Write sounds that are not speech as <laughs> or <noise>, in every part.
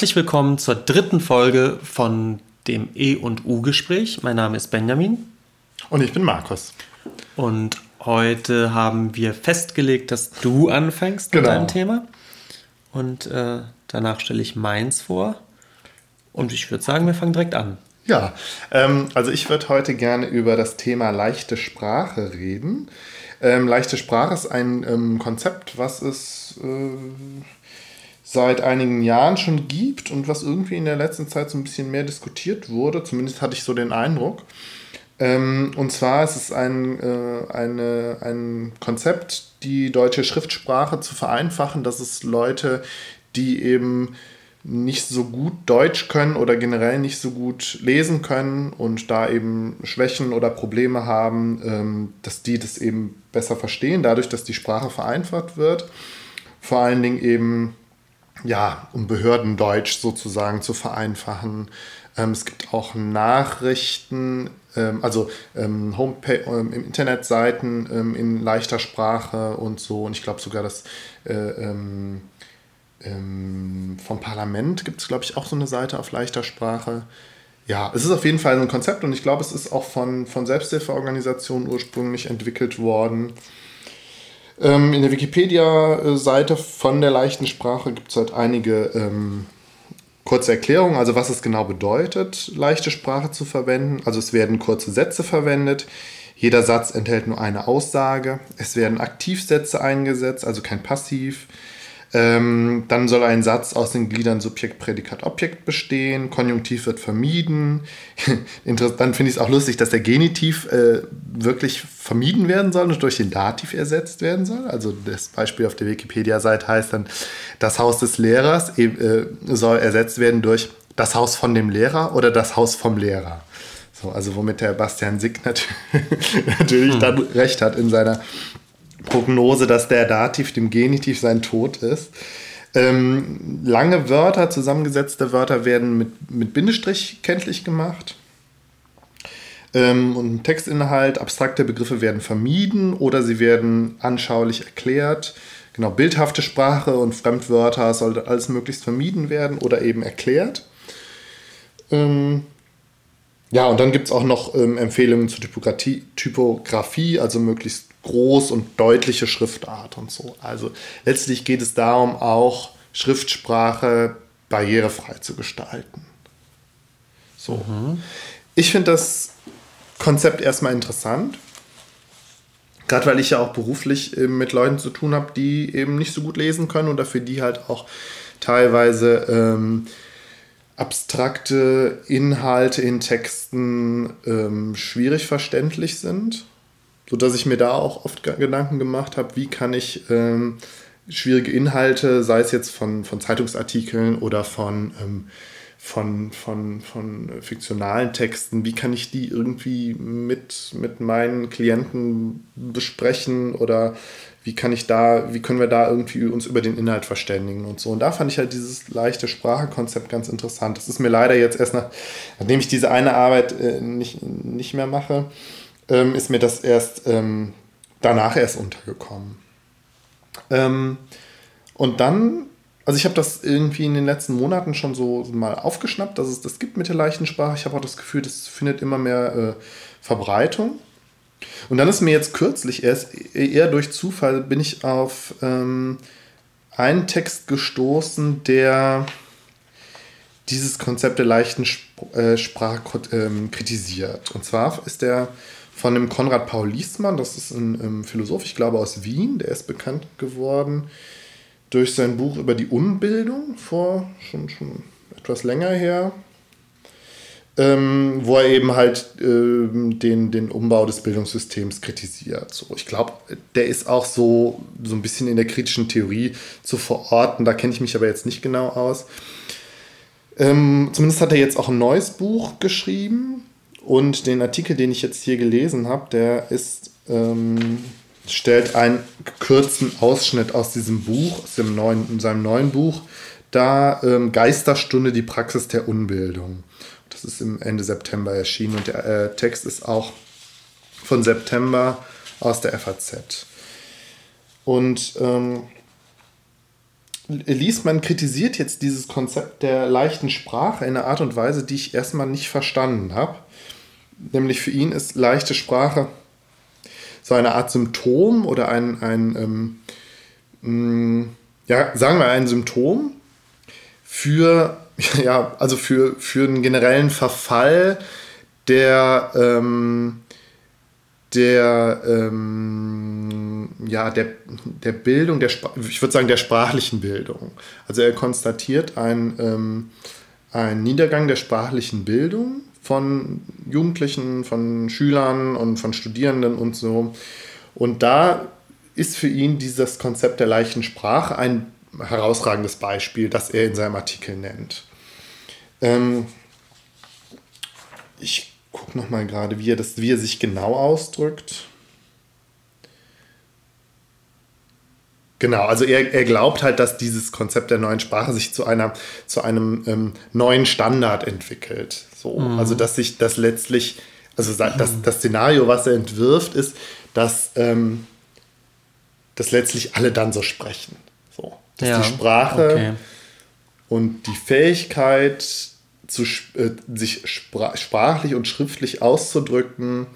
Herzlich willkommen zur dritten Folge von dem E und U Gespräch. Mein Name ist Benjamin. Und ich bin Markus. Und heute haben wir festgelegt, dass du anfängst genau. mit deinem Thema. Und äh, danach stelle ich meins vor. Und ich würde sagen, wir fangen direkt an. Ja, ähm, also ich würde heute gerne über das Thema leichte Sprache reden. Ähm, leichte Sprache ist ein ähm, Konzept, was es äh, seit einigen Jahren schon gibt und was irgendwie in der letzten Zeit so ein bisschen mehr diskutiert wurde. Zumindest hatte ich so den Eindruck. Ähm, und zwar ist es ein, äh, eine, ein Konzept, die deutsche Schriftsprache zu vereinfachen, dass es Leute, die eben nicht so gut Deutsch können oder generell nicht so gut lesen können und da eben Schwächen oder Probleme haben, ähm, dass die das eben besser verstehen, dadurch, dass die Sprache vereinfacht wird. Vor allen Dingen eben, ja, um Behördendeutsch sozusagen zu vereinfachen. Ähm, es gibt auch Nachrichten, ähm, also ähm, Homepage, ähm, Internetseiten ähm, in leichter Sprache und so. Und ich glaube sogar, dass äh, ähm, ähm, vom Parlament gibt es, glaube ich, auch so eine Seite auf leichter Sprache. Ja, es ist auf jeden Fall ein Konzept und ich glaube, es ist auch von, von Selbsthilfeorganisationen ursprünglich entwickelt worden. Ähm, in der Wikipedia-Seite von der leichten Sprache gibt es halt einige ähm, kurze Erklärungen, also was es genau bedeutet, leichte Sprache zu verwenden. Also es werden kurze Sätze verwendet. Jeder Satz enthält nur eine Aussage. Es werden Aktivsätze eingesetzt, also kein Passiv. Ähm, dann soll ein Satz aus den Gliedern Subjekt, Prädikat, Objekt bestehen. Konjunktiv wird vermieden. <laughs> dann finde ich es auch lustig, dass der Genitiv äh, wirklich vermieden werden soll und durch den Dativ ersetzt werden soll. Also das Beispiel auf der Wikipedia-Seite heißt dann, das Haus des Lehrers äh, soll ersetzt werden durch das Haus von dem Lehrer oder das Haus vom Lehrer. So, also womit der Bastian Sick <laughs> natürlich hm. dann recht hat in seiner Prognose, dass der Dativ dem Genitiv sein Tod ist. Ähm, lange Wörter, zusammengesetzte Wörter werden mit, mit Bindestrich kenntlich gemacht. Ähm, und Textinhalt, abstrakte Begriffe werden vermieden oder sie werden anschaulich erklärt. Genau, bildhafte Sprache und Fremdwörter sollte alles möglichst vermieden werden oder eben erklärt. Ähm, ja, und dann gibt es auch noch ähm, Empfehlungen zur Typografie, Typografie, also möglichst groß und deutliche Schriftart und so. Also letztlich geht es darum, auch Schriftsprache barrierefrei zu gestalten. So. Mhm. Ich finde das Konzept erstmal interessant. Gerade weil ich ja auch beruflich mit Leuten zu tun habe, die eben nicht so gut lesen können und dafür die halt auch teilweise ähm, abstrakte Inhalte in Texten ähm, schwierig verständlich sind sodass ich mir da auch oft Gedanken gemacht habe, wie kann ich ähm, schwierige Inhalte, sei es jetzt von, von Zeitungsartikeln oder von, ähm, von, von, von fiktionalen Texten, wie kann ich die irgendwie mit, mit meinen Klienten besprechen oder wie kann ich da, wie können wir da irgendwie uns über den Inhalt verständigen und so. Und da fand ich halt dieses leichte Sprachekonzept ganz interessant. Das ist mir leider jetzt erst nach, nachdem ich diese eine Arbeit äh, nicht, nicht mehr mache, ähm, ist mir das erst ähm, danach erst untergekommen. Ähm, und dann, also ich habe das irgendwie in den letzten Monaten schon so mal aufgeschnappt, dass es das gibt mit der leichten Sprache. Ich habe auch das Gefühl, das findet immer mehr äh, Verbreitung. Und dann ist mir jetzt kürzlich erst eher durch Zufall bin ich auf ähm, einen Text gestoßen, der dieses Konzept der leichten Sp äh, Sprache ähm, kritisiert. Und zwar ist der von dem Konrad Paul Liesmann, das ist ein, ähm, Philosoph, ich glaube aus Wien, der ist bekannt geworden durch sein Buch über die Unbildung vor schon, schon etwas länger her, ähm, wo er eben halt ähm, den, den Umbau des Bildungssystems kritisiert. So, ich glaube, der ist auch so, so ein bisschen in der kritischen Theorie zu verorten, da kenne ich mich aber jetzt nicht genau aus. Ähm, zumindest hat er jetzt auch ein neues Buch geschrieben, und den Artikel, den ich jetzt hier gelesen habe, der ist, ähm, stellt einen gekürzten Ausschnitt aus diesem Buch, aus dem neuen, in seinem neuen Buch, da ähm, Geisterstunde, die Praxis der Unbildung. Das ist im Ende September erschienen und der äh, Text ist auch von September aus der FAZ. Und ähm, Liesmann kritisiert jetzt dieses Konzept der leichten Sprache in einer Art und Weise, die ich erstmal nicht verstanden habe. Nämlich für ihn ist leichte Sprache so eine Art Symptom oder ein, ein ähm, mh, ja, sagen wir ein Symptom für, <laughs> ja, also für, für einen generellen Verfall der, ähm, der, ähm, ja, der, der Bildung, der, ich würde sagen, der sprachlichen Bildung. Also er konstatiert einen, ähm, einen Niedergang der sprachlichen Bildung von Jugendlichen, von Schülern und von Studierenden und so. Und da ist für ihn dieses Konzept der leichten Sprache ein herausragendes Beispiel, das er in seinem Artikel nennt. Ähm, ich gucke nochmal gerade, wie er, wie er sich genau ausdrückt. Genau, also er, er glaubt halt, dass dieses Konzept der neuen Sprache sich zu, einer, zu einem ähm, neuen Standard entwickelt. So. Mhm. Also dass sich das letztlich, also das, das Szenario, was er entwirft, ist, dass, ähm, dass letztlich alle dann so sprechen. So. Dass ja, die Sprache okay. und die Fähigkeit, zu, äh, sich spra sprachlich und schriftlich auszudrücken,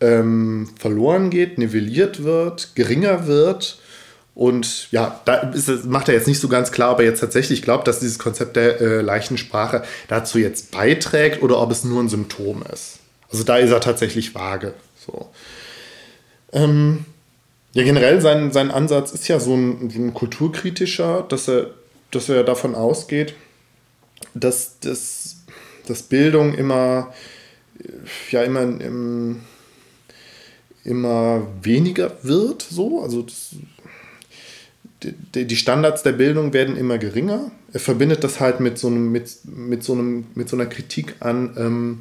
ähm, verloren geht, nivelliert wird, geringer wird. Und ja, da ist, macht er jetzt nicht so ganz klar, ob er jetzt tatsächlich glaubt, dass dieses Konzept der äh, leichten Sprache dazu jetzt beiträgt oder ob es nur ein Symptom ist. Also da ist er tatsächlich vage. So. Ähm, ja, generell sein, sein Ansatz ist ja so ein, ein kulturkritischer, dass er, dass er davon ausgeht, dass, dass, dass Bildung immer, ja, immer, im, immer weniger wird, so. Also das, die, die Standards der Bildung werden immer geringer. Er verbindet das halt mit so, einem, mit, mit so, einem, mit so einer Kritik an ähm,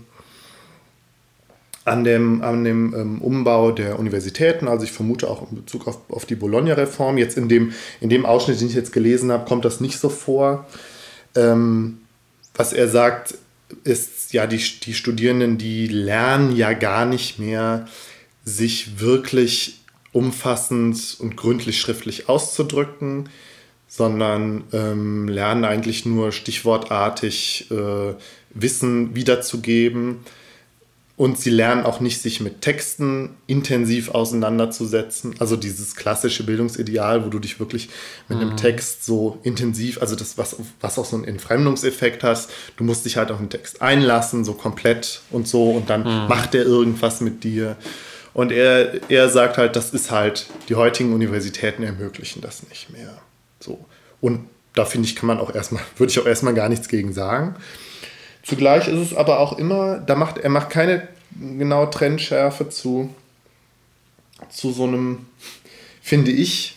an dem, an dem ähm, Umbau der Universitäten, also ich vermute auch in Bezug auf, auf die Bologna-Reform. Jetzt in dem, in dem Ausschnitt, den ich jetzt gelesen habe, kommt das nicht so vor. Ähm, was er sagt, ist, ja, die, die Studierenden, die lernen ja gar nicht mehr, sich wirklich umfassend und gründlich schriftlich auszudrücken, sondern ähm, lernen eigentlich nur stichwortartig äh, Wissen wiederzugeben und sie lernen auch nicht, sich mit Texten intensiv auseinanderzusetzen. Also dieses klassische Bildungsideal, wo du dich wirklich mit mhm. einem Text so intensiv, also das, was, was auch so einen Entfremdungseffekt hast, du musst dich halt auf den Text einlassen, so komplett und so, und dann mhm. macht er irgendwas mit dir. Und er, er sagt halt, das ist halt, die heutigen Universitäten ermöglichen das nicht mehr. So. Und da finde ich, kann man auch erstmal, <laughs> würde ich auch erstmal gar nichts gegen sagen. Zugleich ist es aber auch immer, da macht er macht keine genaue Trennschärfe zu, zu so einem, finde ich,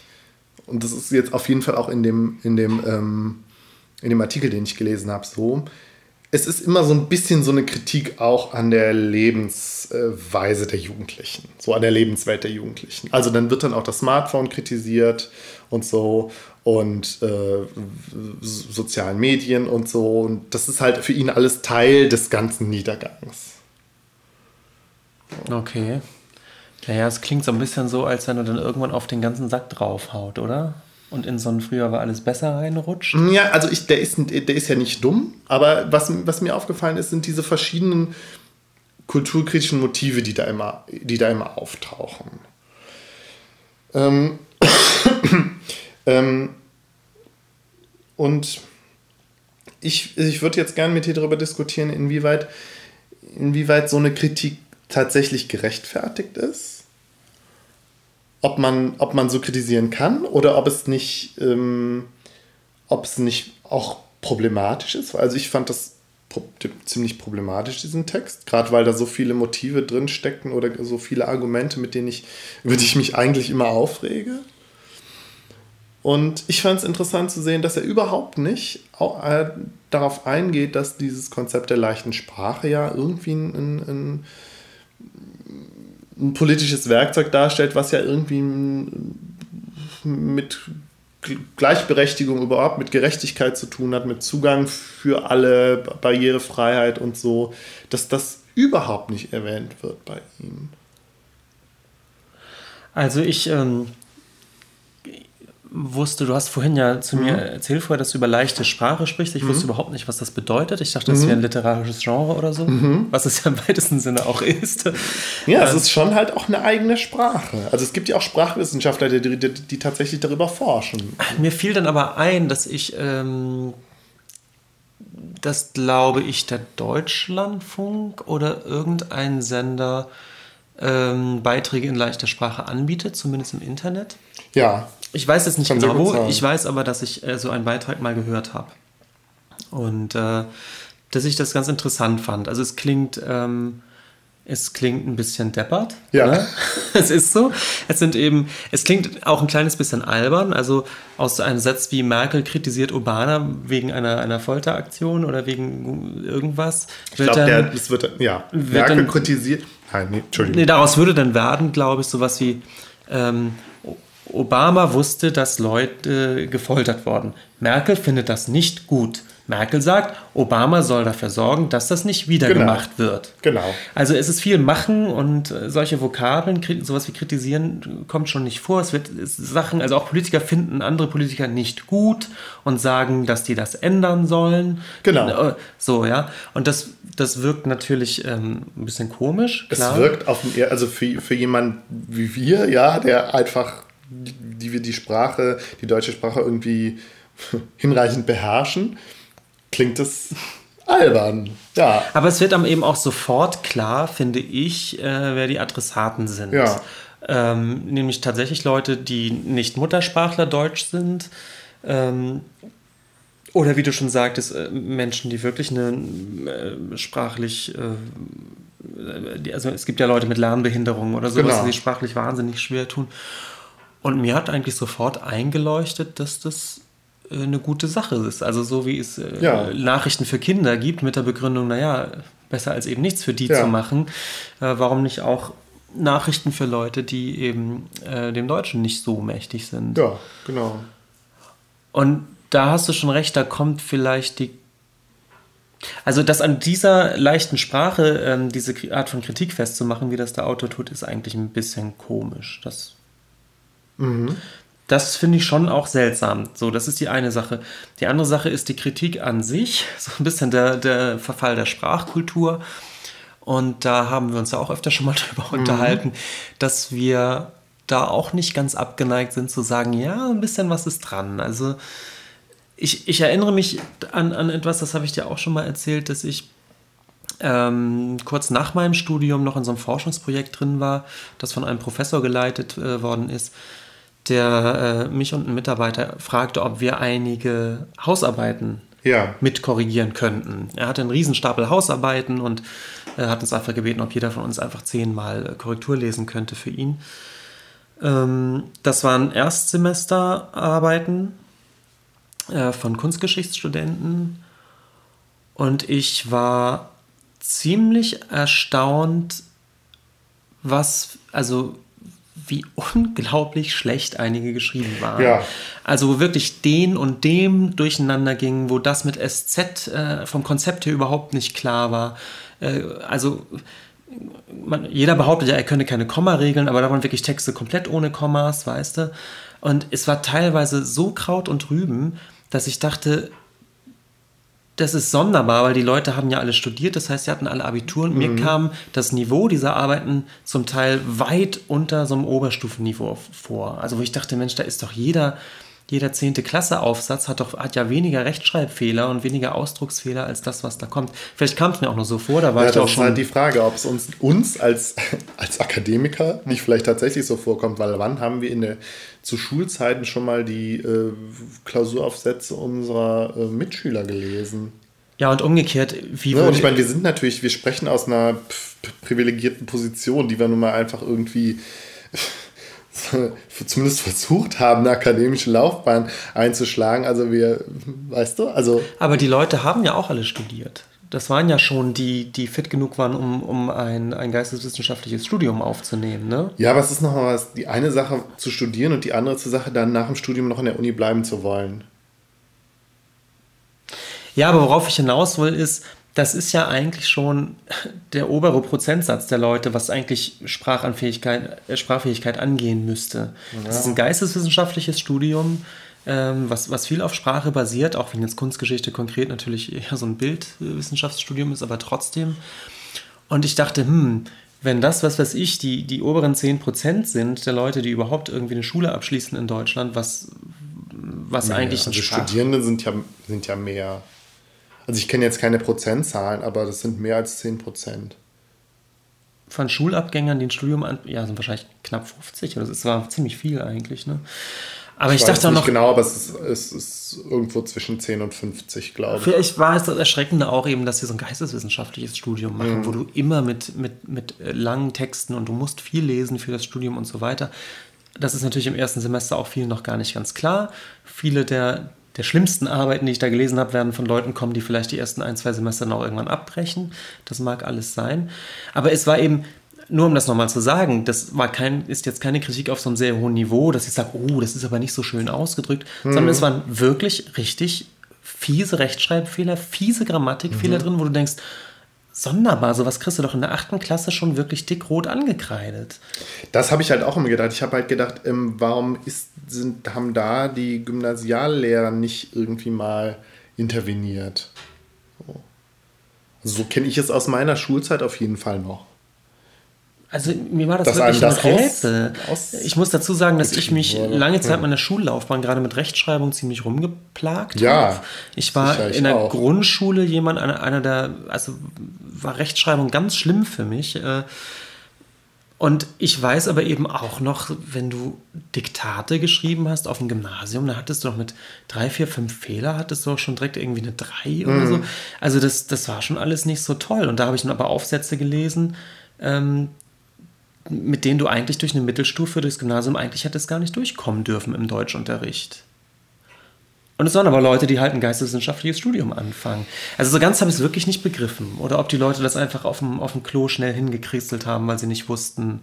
und das ist jetzt auf jeden Fall auch in dem, in dem, ähm, in dem Artikel, den ich gelesen habe, so, es ist immer so ein bisschen so eine Kritik auch an der Lebensweise der Jugendlichen, so an der Lebenswelt der Jugendlichen. Also dann wird dann auch das Smartphone kritisiert und so und äh, sozialen Medien und so. Und das ist halt für ihn alles Teil des ganzen Niedergangs. Okay. Naja, es klingt so ein bisschen so, als wenn er dann irgendwann auf den ganzen Sack draufhaut, oder? Und in so ein früher war alles besser reinrutscht? Ja, also ich, der, ist, der ist ja nicht dumm, aber was, was mir aufgefallen ist, sind diese verschiedenen kulturkritischen Motive, die da immer, die da immer auftauchen. Ähm, <coughs> ähm, und ich, ich würde jetzt gerne mit dir darüber diskutieren, inwieweit, inwieweit so eine Kritik tatsächlich gerechtfertigt ist. Ob man, ob man so kritisieren kann oder ob es nicht, ähm, ob es nicht auch problematisch ist. Also ich fand das ziemlich problematisch, diesen Text, gerade weil da so viele Motive drin steckten oder so viele Argumente, mit denen ich, über die ich mich eigentlich immer aufrege. Und ich fand es interessant zu sehen, dass er überhaupt nicht äh, darauf eingeht, dass dieses Konzept der leichten Sprache ja irgendwie ein, ein, ein politisches Werkzeug darstellt, was ja irgendwie mit Gleichberechtigung überhaupt, mit Gerechtigkeit zu tun hat, mit Zugang für alle, Barrierefreiheit und so, dass das überhaupt nicht erwähnt wird bei ihm. Also ich ähm, wusste, du hast vorhin ja zu mhm. mir erzählt vorher, dass du über leichte Sprache sprichst. Ich mhm. wusste überhaupt nicht, was das bedeutet. Ich dachte, das wäre ein mhm. literarisches Genre oder so, mhm. was es ja im weitesten Sinne auch ist. Ja, ähm, es ist schon halt auch eine eigene Sprache. Also es gibt ja auch Sprachwissenschaftler, die, die, die tatsächlich darüber forschen. Mir fiel dann aber ein, dass ich, ähm, das glaube ich, der Deutschlandfunk oder irgendein Sender ähm, Beiträge in leichter Sprache anbietet, zumindest im Internet. Ja. Ich weiß jetzt nicht genau wo, ich weiß aber, dass ich äh, so einen Beitrag mal gehört habe. Und äh, dass ich das ganz interessant fand. Also es klingt, ähm, es klingt ein bisschen deppert. Ja. Oder? <laughs> es ist so. Es sind eben, es klingt auch ein kleines bisschen albern. Also aus einem Satz wie Merkel kritisiert Obama wegen einer, einer Folteraktion oder wegen irgendwas. Ich glaube, das wird, ja, wird Merkel dann, kritisiert. Nein, nee, Entschuldigung. Nee, daraus würde dann werden, glaube ich, sowas wie, ähm, Obama wusste, dass Leute gefoltert wurden. Merkel findet das nicht gut. Merkel sagt, Obama soll dafür sorgen, dass das nicht wieder genau. gemacht wird. Genau. Also es ist viel machen und äh, solche Vokabeln, sowas wie kritisieren, kommt schon nicht vor. Es wird Sachen, also auch Politiker finden andere Politiker nicht gut und sagen, dass die das ändern sollen. Genau. Äh, so, ja. Und das, das wirkt natürlich ähm, ein bisschen komisch. Klar. Es wirkt auf, also für, für jemanden wie wir, ja, der einfach die wir die Sprache, die deutsche Sprache irgendwie <laughs> hinreichend beherrschen, klingt es albern. Ja. Aber es wird dann eben auch sofort klar, finde ich, äh, wer die Adressaten sind. Ja. Ähm, nämlich tatsächlich Leute, die nicht Muttersprachler Deutsch sind. Ähm, oder wie du schon sagtest, äh, Menschen, die wirklich eine äh, sprachlich, äh, also es gibt ja Leute mit Lernbehinderungen oder sowas, genau. die sprachlich wahnsinnig schwer tun. Und mir hat eigentlich sofort eingeleuchtet, dass das eine gute Sache ist. Also so wie es äh, ja. Nachrichten für Kinder gibt mit der Begründung, naja, besser als eben nichts für die ja. zu machen. Äh, warum nicht auch Nachrichten für Leute, die eben äh, dem Deutschen nicht so mächtig sind? Ja, genau. Und da hast du schon recht, da kommt vielleicht die also das an dieser leichten Sprache ähm, diese Art von Kritik festzumachen, wie das der Autor tut, ist eigentlich ein bisschen komisch. Das Mhm. Das finde ich schon auch seltsam. So, das ist die eine Sache. Die andere Sache ist die Kritik an sich, <laughs> so ein bisschen der, der Verfall der Sprachkultur. Und da haben wir uns ja auch öfter schon mal <laughs> drüber mhm. unterhalten, dass wir da auch nicht ganz abgeneigt sind zu sagen, ja, ein bisschen was ist dran. Also ich, ich erinnere mich an, an etwas, das habe ich dir auch schon mal erzählt, dass ich ähm, kurz nach meinem Studium noch in so einem Forschungsprojekt drin war, das von einem Professor geleitet äh, worden ist der äh, mich und ein Mitarbeiter fragte, ob wir einige Hausarbeiten ja. mit korrigieren könnten. Er hatte einen Riesenstapel Hausarbeiten und äh, hat uns einfach gebeten, ob jeder von uns einfach zehnmal äh, Korrektur lesen könnte für ihn. Ähm, das waren Erstsemesterarbeiten äh, von Kunstgeschichtsstudenten und ich war ziemlich erstaunt, was, also wie unglaublich schlecht einige geschrieben waren. Ja. Also wirklich den und dem durcheinander ging, wo das mit SZ äh, vom Konzept her überhaupt nicht klar war. Äh, also man, jeder behauptet ja, er könne keine Komma-Regeln, aber da waren wirklich Texte komplett ohne Kommas, weißt du. Und es war teilweise so Kraut und Rüben, dass ich dachte, das ist sonderbar, weil die Leute haben ja alle studiert, das heißt, sie hatten alle Abitur und mhm. mir kam das Niveau dieser Arbeiten zum Teil weit unter so einem Oberstufenniveau vor. Also wo ich dachte, Mensch, da ist doch jeder, jeder zehnte Klasse-Aufsatz hat doch hat ja weniger Rechtschreibfehler und weniger Ausdrucksfehler als das, was da kommt. Vielleicht kam es mir auch nur so vor, da war ja, ich auch schon. Das ist halt die Frage, ob es uns, uns als, <laughs> als Akademiker nicht vielleicht tatsächlich so vorkommt, weil wann haben wir in der zu Schulzeiten schon mal die äh, Klausuraufsätze unserer äh, Mitschüler gelesen? Ja, und umgekehrt, wie ja, und ich meine, wir sind natürlich, wir sprechen aus einer privilegierten Position, die wir nun mal einfach irgendwie <laughs> zumindest versucht haben, eine akademische Laufbahn einzuschlagen. Also wir, weißt du, also. Aber die Leute haben ja auch alle studiert. Das waren ja schon die, die fit genug waren, um, um ein, ein geisteswissenschaftliches Studium aufzunehmen, ne? Ja, aber es ist nochmal was, die eine Sache zu studieren und die andere Sache dann nach dem Studium noch in der Uni bleiben zu wollen. Ja, aber worauf ich hinaus will, ist, das ist ja eigentlich schon der obere Prozentsatz der Leute, was eigentlich Sprachanfähigkeit, äh, Sprachfähigkeit angehen müsste. Ja. Das ist ein geisteswissenschaftliches Studium, ähm, was, was viel auf Sprache basiert, auch wenn jetzt Kunstgeschichte konkret natürlich eher so ein Bildwissenschaftsstudium ist, aber trotzdem. Und ich dachte, hm, wenn das, was weiß ich, die, die oberen 10% sind der Leute, die überhaupt irgendwie eine Schule abschließen in Deutschland, was, was nee, eigentlich also Studierende sind ja, sind ja mehr. Also ich kenne jetzt keine Prozentzahlen, aber das sind mehr als 10 Prozent. Von Schulabgängern, die ein Studium an, ja, sind wahrscheinlich knapp 50 oder das war ziemlich viel eigentlich, ne? Aber ich, ich dachte auch noch. genau, aber es ist, es ist irgendwo zwischen 10 und 50, glaube ich. Vielleicht war es das Erschreckende auch eben, dass sie so ein geisteswissenschaftliches Studium machen, mhm. wo du immer mit, mit, mit langen Texten und du musst viel lesen für das Studium und so weiter. Das ist natürlich im ersten Semester auch vielen noch gar nicht ganz klar. Viele der, der schlimmsten Arbeiten, die ich da gelesen habe, werden von Leuten kommen, die vielleicht die ersten ein, zwei Semester noch irgendwann abbrechen. Das mag alles sein. Aber es war eben, nur um das nochmal zu sagen, das war kein, ist jetzt keine Kritik auf so einem sehr hohen Niveau, dass ich sage, oh, das ist aber nicht so schön ausgedrückt, mhm. sondern es waren wirklich richtig fiese Rechtschreibfehler, fiese Grammatikfehler mhm. drin, wo du denkst, sonderbar. Sowas kriegst du doch in der achten Klasse schon wirklich dickrot angekreidet. Das habe ich halt auch immer gedacht. Ich habe halt gedacht, ähm, warum ist, sind, haben da die Gymnasiallehrer nicht irgendwie mal interveniert? So, also so kenne ich es aus meiner Schulzeit auf jeden Fall noch. Also mir war das dass wirklich das ein Rätsel. Aus, aus ich muss dazu sagen, dass ich mich wurde. lange Zeit meiner Schullaufbahn gerade mit Rechtschreibung ziemlich rumgeplagt ja, habe. Ich war in der auch. Grundschule jemand, einer, einer der, also war Rechtschreibung ganz schlimm für mich. Äh, und ich weiß aber eben auch noch, wenn du Diktate geschrieben hast auf dem Gymnasium, da hattest du doch mit drei, vier, fünf Fehler, hattest du auch schon direkt irgendwie eine drei oder mhm. so. Also das, das war schon alles nicht so toll. Und da habe ich dann aber Aufsätze gelesen, ähm, mit denen du eigentlich durch eine Mittelstufe, durchs Gymnasium eigentlich hättest gar nicht durchkommen dürfen im Deutschunterricht. Und es waren aber Leute, die halt ein geisteswissenschaftliches Studium anfangen. Also so ganz habe ich es wirklich nicht begriffen. Oder ob die Leute das einfach auf dem, auf dem Klo schnell hingekriegelt haben, weil sie nicht wussten,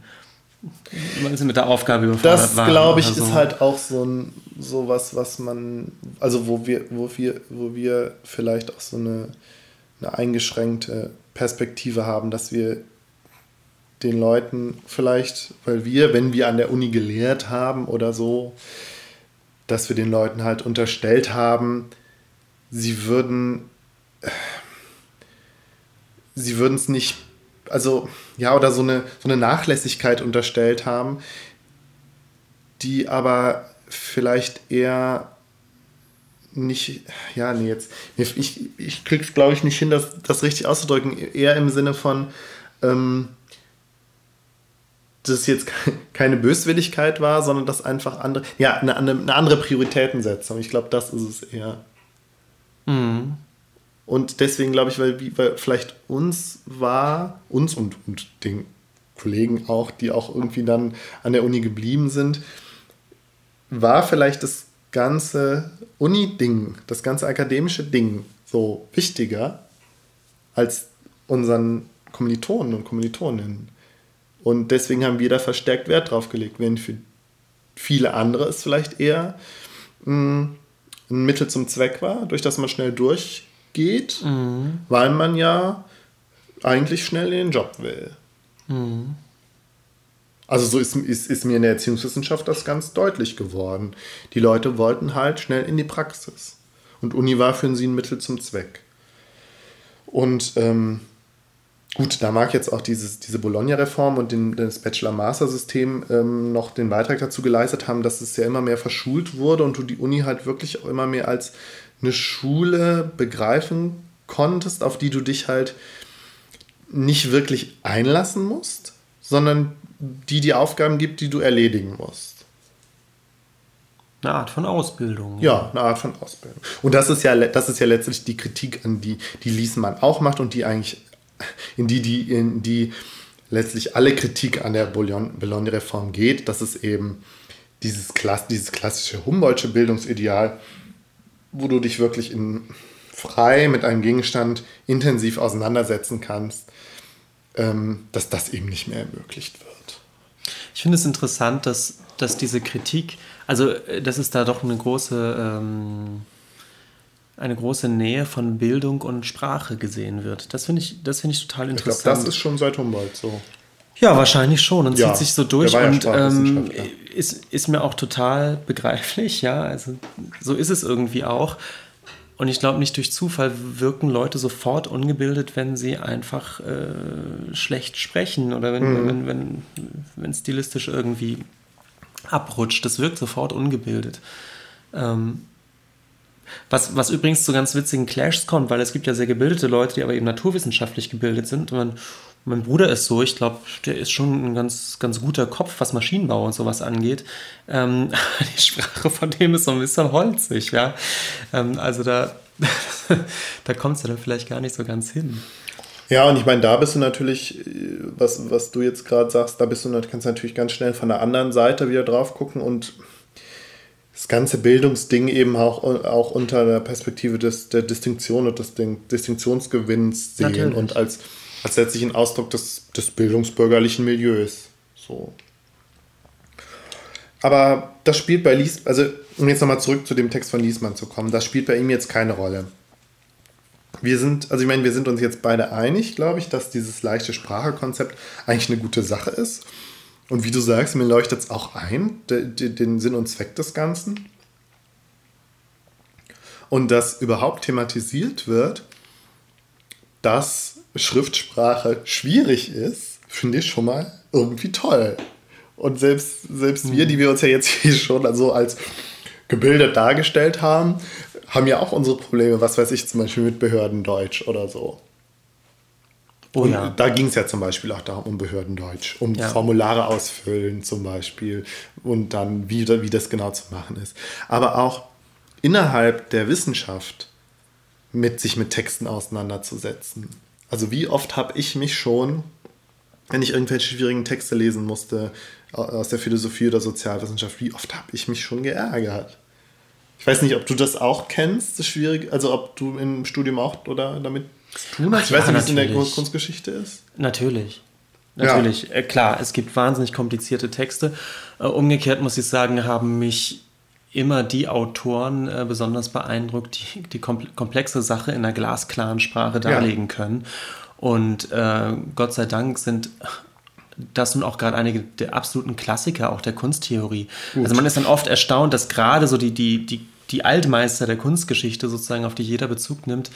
weil sie mit der Aufgabe überfordert das, waren. Das, glaube ich, so. ist halt auch so, ein, so was, was man, also wo wir, wo wir, wo wir vielleicht auch so eine, eine eingeschränkte Perspektive haben, dass wir den Leuten vielleicht, weil wir, wenn wir an der Uni gelehrt haben oder so, dass wir den Leuten halt unterstellt haben, sie würden, sie würden es nicht, also ja, oder so eine, so eine Nachlässigkeit unterstellt haben, die aber vielleicht eher nicht, ja, nee, jetzt, ich, ich krieg's glaube ich nicht hin, das, das richtig auszudrücken, eher im Sinne von, ähm, das jetzt keine Böswilligkeit war, sondern dass einfach andere, ja, eine, eine andere Prioritätensetzung. Ich glaube, das ist es eher. Mhm. Und deswegen glaube ich, weil, weil vielleicht uns war, uns und, und den Kollegen auch, die auch irgendwie dann an der Uni geblieben sind, war vielleicht das ganze Uni-Ding, das ganze akademische Ding so wichtiger als unseren Kommilitonen und Kommilitoninnen. Und deswegen haben wir da verstärkt Wert drauf gelegt, während für viele andere es vielleicht eher mh, mm, ein Mittel zum Zweck war, durch das man schnell durchgeht, mhm. weil man ja eigentlich schnell in den Job will. Mhm. Also so ist, ist, ist mir in der Erziehungswissenschaft das ganz deutlich geworden. Die Leute wollten halt schnell in die Praxis. Und Uni war für sie ein Mittel zum Zweck. Und ähm, Gut, da mag jetzt auch dieses, diese Bologna-Reform und den, das Bachelor-Master-System ähm, noch den Beitrag dazu geleistet haben, dass es ja immer mehr verschult wurde und du die Uni halt wirklich auch immer mehr als eine Schule begreifen konntest, auf die du dich halt nicht wirklich einlassen musst, sondern die die Aufgaben gibt, die du erledigen musst. Eine Art von Ausbildung. Ja, eine Art von Ausbildung. Und das ist ja, das ist ja letztlich die Kritik, an die, die Liesmann auch macht und die eigentlich in die, die, in die letztlich alle Kritik an der Bologna-Reform geht, dass es eben dieses, Klass dieses klassische Humboldtsche Bildungsideal, wo du dich wirklich in, frei mit einem Gegenstand intensiv auseinandersetzen kannst, ähm, dass das eben nicht mehr ermöglicht wird. Ich finde es interessant, dass, dass diese Kritik, also äh, dass es da doch eine große ähm, eine große Nähe von Bildung und Sprache gesehen wird. Das finde ich, find ich total interessant. Ich glaube, das ist schon seit Humboldt so. Ja, wahrscheinlich schon und ja, zieht sich so durch und ja ähm, ist, ist mir auch total begreiflich, ja, also so ist es irgendwie auch. Und ich glaube, nicht durch Zufall wirken Leute sofort ungebildet, wenn sie einfach äh, schlecht sprechen oder wenn, mhm. wenn, wenn, wenn stilistisch irgendwie abrutscht. Das wirkt sofort ungebildet. Ähm, was, was übrigens zu ganz witzigen Clashs kommt, weil es gibt ja sehr gebildete Leute, die aber eben naturwissenschaftlich gebildet sind. Und man, mein Bruder ist so, ich glaube, der ist schon ein ganz, ganz guter Kopf, was Maschinenbau und sowas angeht. Ähm, <laughs> die Sprache von dem ist so ein bisschen holzig, ja. Ähm, also da, <laughs> da es ja dann vielleicht gar nicht so ganz hin. Ja, und ich meine, da bist du natürlich, was, was du jetzt gerade sagst, da bist du, kannst du natürlich ganz schnell von der anderen Seite wieder drauf gucken und das ganze Bildungsding eben auch, auch unter der Perspektive des, der Distinktion und des Distinktionsgewinns sehen natürlich. und als als letztlichen Ausdruck des, des bildungsbürgerlichen Milieus. So. Aber das spielt bei Lies, also um jetzt nochmal zurück zu dem Text von Liesmann zu kommen, das spielt bei ihm jetzt keine Rolle. Wir sind, also ich meine, wir sind uns jetzt beide einig, glaube ich, dass dieses leichte Sprachekonzept eigentlich eine gute Sache ist. Und wie du sagst, mir leuchtet es auch ein, den Sinn und Zweck des Ganzen. Und dass überhaupt thematisiert wird, dass Schriftsprache schwierig ist, finde ich schon mal irgendwie toll. Und selbst, selbst mhm. wir, die wir uns ja jetzt hier schon so als gebildet dargestellt haben, haben ja auch unsere Probleme, was weiß ich, zum Beispiel mit Behördendeutsch oder so. Oh, und ja. da ging es ja zum Beispiel auch darum, um Behördendeutsch, um ja. Formulare ausfüllen zum Beispiel und dann, wie, wie das genau zu machen ist. Aber auch innerhalb der Wissenschaft mit sich mit Texten auseinanderzusetzen. Also wie oft habe ich mich schon, wenn ich irgendwelche schwierigen Texte lesen musste, aus der Philosophie oder Sozialwissenschaft, wie oft habe ich mich schon geärgert? Ich weiß nicht, ob du das auch kennst, das Schwierige, also ob du im Studium auch oder damit zu tun hast. Ich weiß nicht, wie es in der Kunstgeschichte ist. Natürlich. Natürlich, ja. Äh, klar, es gibt wahnsinnig komplizierte Texte. Äh, umgekehrt muss ich sagen, haben mich immer die Autoren äh, besonders beeindruckt, die die komplexe Sache in einer glasklaren Sprache darlegen ja. können. Und äh, Gott sei Dank sind das nun auch gerade einige der absoluten Klassiker auch der Kunsttheorie. Gut. Also man ist dann oft erstaunt, dass gerade so die, die, die die Altmeister der Kunstgeschichte sozusagen, auf die jeder Bezug nimmt,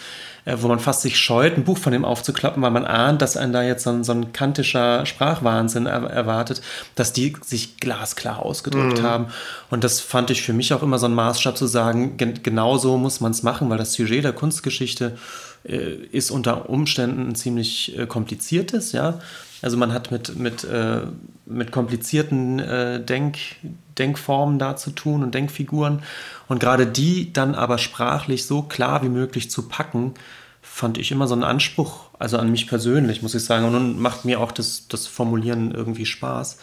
äh, wo man fast sich scheut, ein Buch von dem aufzuklappen, weil man ahnt, dass einen da jetzt so ein, so ein kantischer Sprachwahnsinn er, erwartet, dass die sich glasklar ausgedrückt mhm. haben. Und das fand ich für mich auch immer so ein Maßstab zu sagen, gen genau so muss man es machen, weil das Sujet der Kunstgeschichte äh, ist unter Umständen ein ziemlich äh, kompliziertes, ja. Also man hat mit, mit, äh, mit komplizierten äh, Denk, Denkformen da zu tun und Denkfiguren. Und gerade die dann aber sprachlich so klar wie möglich zu packen, fand ich immer so einen Anspruch, also an mich persönlich, muss ich sagen. Und nun macht mir auch das, das Formulieren irgendwie Spaß.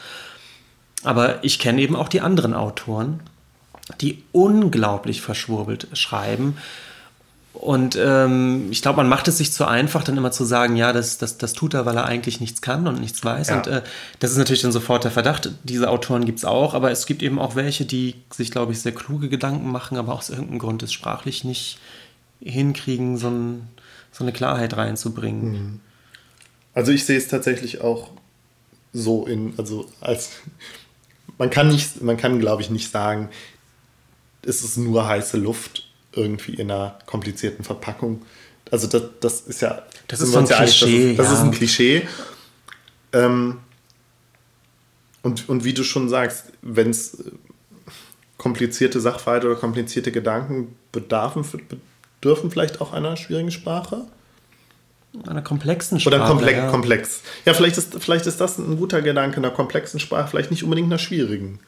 Aber ich kenne eben auch die anderen Autoren, die unglaublich verschwurbelt schreiben und ähm, ich glaube, man macht es sich zu einfach, dann immer zu sagen, ja, das, das, das tut er, weil er eigentlich nichts kann und nichts weiß. Ja. Und äh, das ist natürlich dann sofort der Verdacht. Diese Autoren gibt es auch, aber es gibt eben auch welche, die sich, glaube ich, sehr kluge Gedanken machen, aber aus irgendeinem Grund es sprachlich nicht hinkriegen, so, ein, so eine Klarheit reinzubringen. Mhm. Also ich sehe es tatsächlich auch so in, also als man kann nicht, man kann, glaube ich, nicht sagen, es ist nur heiße Luft irgendwie in einer komplizierten Verpackung. Also das, das ist ja... Das ist so ein Klischee. Das, ist, das ja. ist ein Klischee. Ähm, und, und wie du schon sagst, wenn es äh, komplizierte Sachverhalte oder komplizierte Gedanken bedarfen, bedürfen vielleicht auch einer schwierigen Sprache? Einer komplexen Sprache. Oder komplex, ja. komplex. Ja, vielleicht ist, vielleicht ist das ein guter Gedanke, einer komplexen Sprache, vielleicht nicht unbedingt einer schwierigen.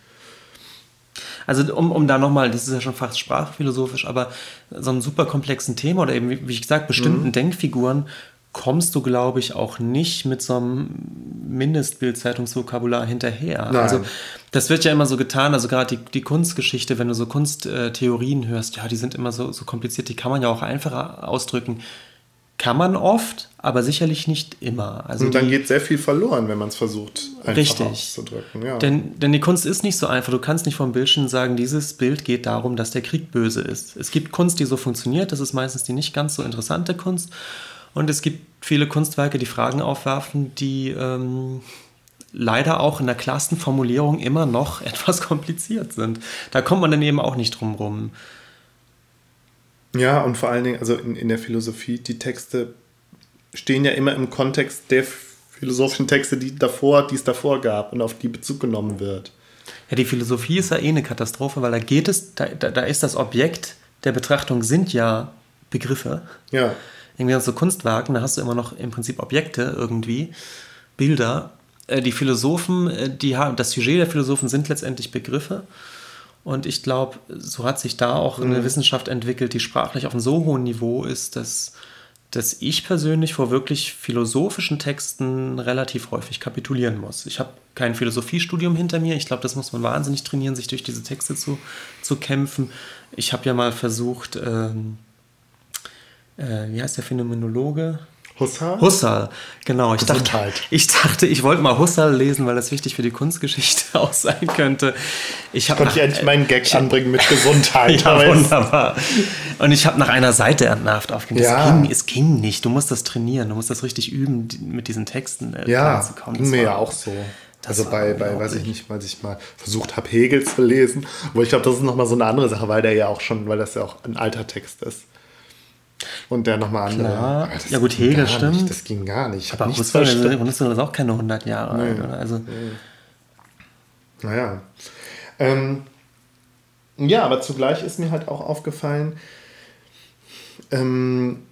Also um, um da nochmal, das ist ja schon fast sprachphilosophisch, aber so einem super komplexen Thema oder eben, wie ich gesagt, bestimmten mhm. Denkfiguren kommst du, glaube ich, auch nicht mit so einem Mindestbildzeitungsvokabular hinterher. Nein. Also das wird ja immer so getan, also gerade die, die Kunstgeschichte, wenn du so Kunsttheorien hörst, ja, die sind immer so, so kompliziert, die kann man ja auch einfacher ausdrücken. Kann man oft, aber sicherlich nicht immer. Also und dann die, geht sehr viel verloren, wenn man es versucht, einfach richtig. auszudrücken. Ja. Denn, denn die Kunst ist nicht so einfach. Du kannst nicht vom Bildschirm sagen, dieses Bild geht darum, dass der Krieg böse ist. Es gibt Kunst, die so funktioniert. Das ist meistens die nicht ganz so interessante Kunst. Und es gibt viele Kunstwerke, die Fragen aufwerfen, die ähm, leider auch in der klarsten Formulierung immer noch <laughs> etwas kompliziert sind. Da kommt man dann eben auch nicht drum rum. Ja, und vor allen Dingen, also in, in der Philosophie, die Texte stehen ja immer im Kontext der philosophischen Texte, die, davor, die es davor gab und auf die Bezug genommen wird. Ja, die Philosophie ist ja eh eine Katastrophe, weil da geht es, da, da, da ist das Objekt der Betrachtung sind ja Begriffe. Ja. Irgendwie so Kunstwerken, da hast du immer noch im Prinzip Objekte irgendwie, Bilder. Äh, die Philosophen, äh, die haben, das Sujet der Philosophen sind letztendlich Begriffe. Und ich glaube, so hat sich da auch eine mhm. Wissenschaft entwickelt, die sprachlich auf einem so hohen Niveau ist, dass, dass ich persönlich vor wirklich philosophischen Texten relativ häufig kapitulieren muss. Ich habe kein Philosophiestudium hinter mir. Ich glaube, das muss man wahnsinnig trainieren, sich durch diese Texte zu, zu kämpfen. Ich habe ja mal versucht, ähm, äh, wie heißt der Phänomenologe? Husserl? Husserl, genau. Ich dachte, ich dachte, ich wollte mal Husserl lesen, weil das wichtig für die Kunstgeschichte <laughs> auch sein könnte. Ich konnte ich endlich meinen Gag ich, anbringen mit Gesundheit. <laughs> ja, wunderbar. Und ich habe nach einer Seite entnervt aufgegeben. Ja. Es, ging, es ging nicht. Du musst das trainieren. Du musst das richtig üben, mit diesen Texten äh, ja, zu kommen. ging mir ja auch so. also bei, bei weiß ich nicht, weil ich mal versucht habe, Hegel zu lesen. Aber ich glaube, das ist nochmal so eine andere Sache, weil der ja auch schon, weil das ja auch ein alter Text ist. Und der nochmal andere. Ja, gut, Hegel stimmt. Nicht, das ging gar nicht. Ich Aber Husserl ist auch keine 100 Jahre nee. alt. Oder? Also. Nee. Naja. Ähm, ja, aber zugleich ist mir halt auch aufgefallen, ähm,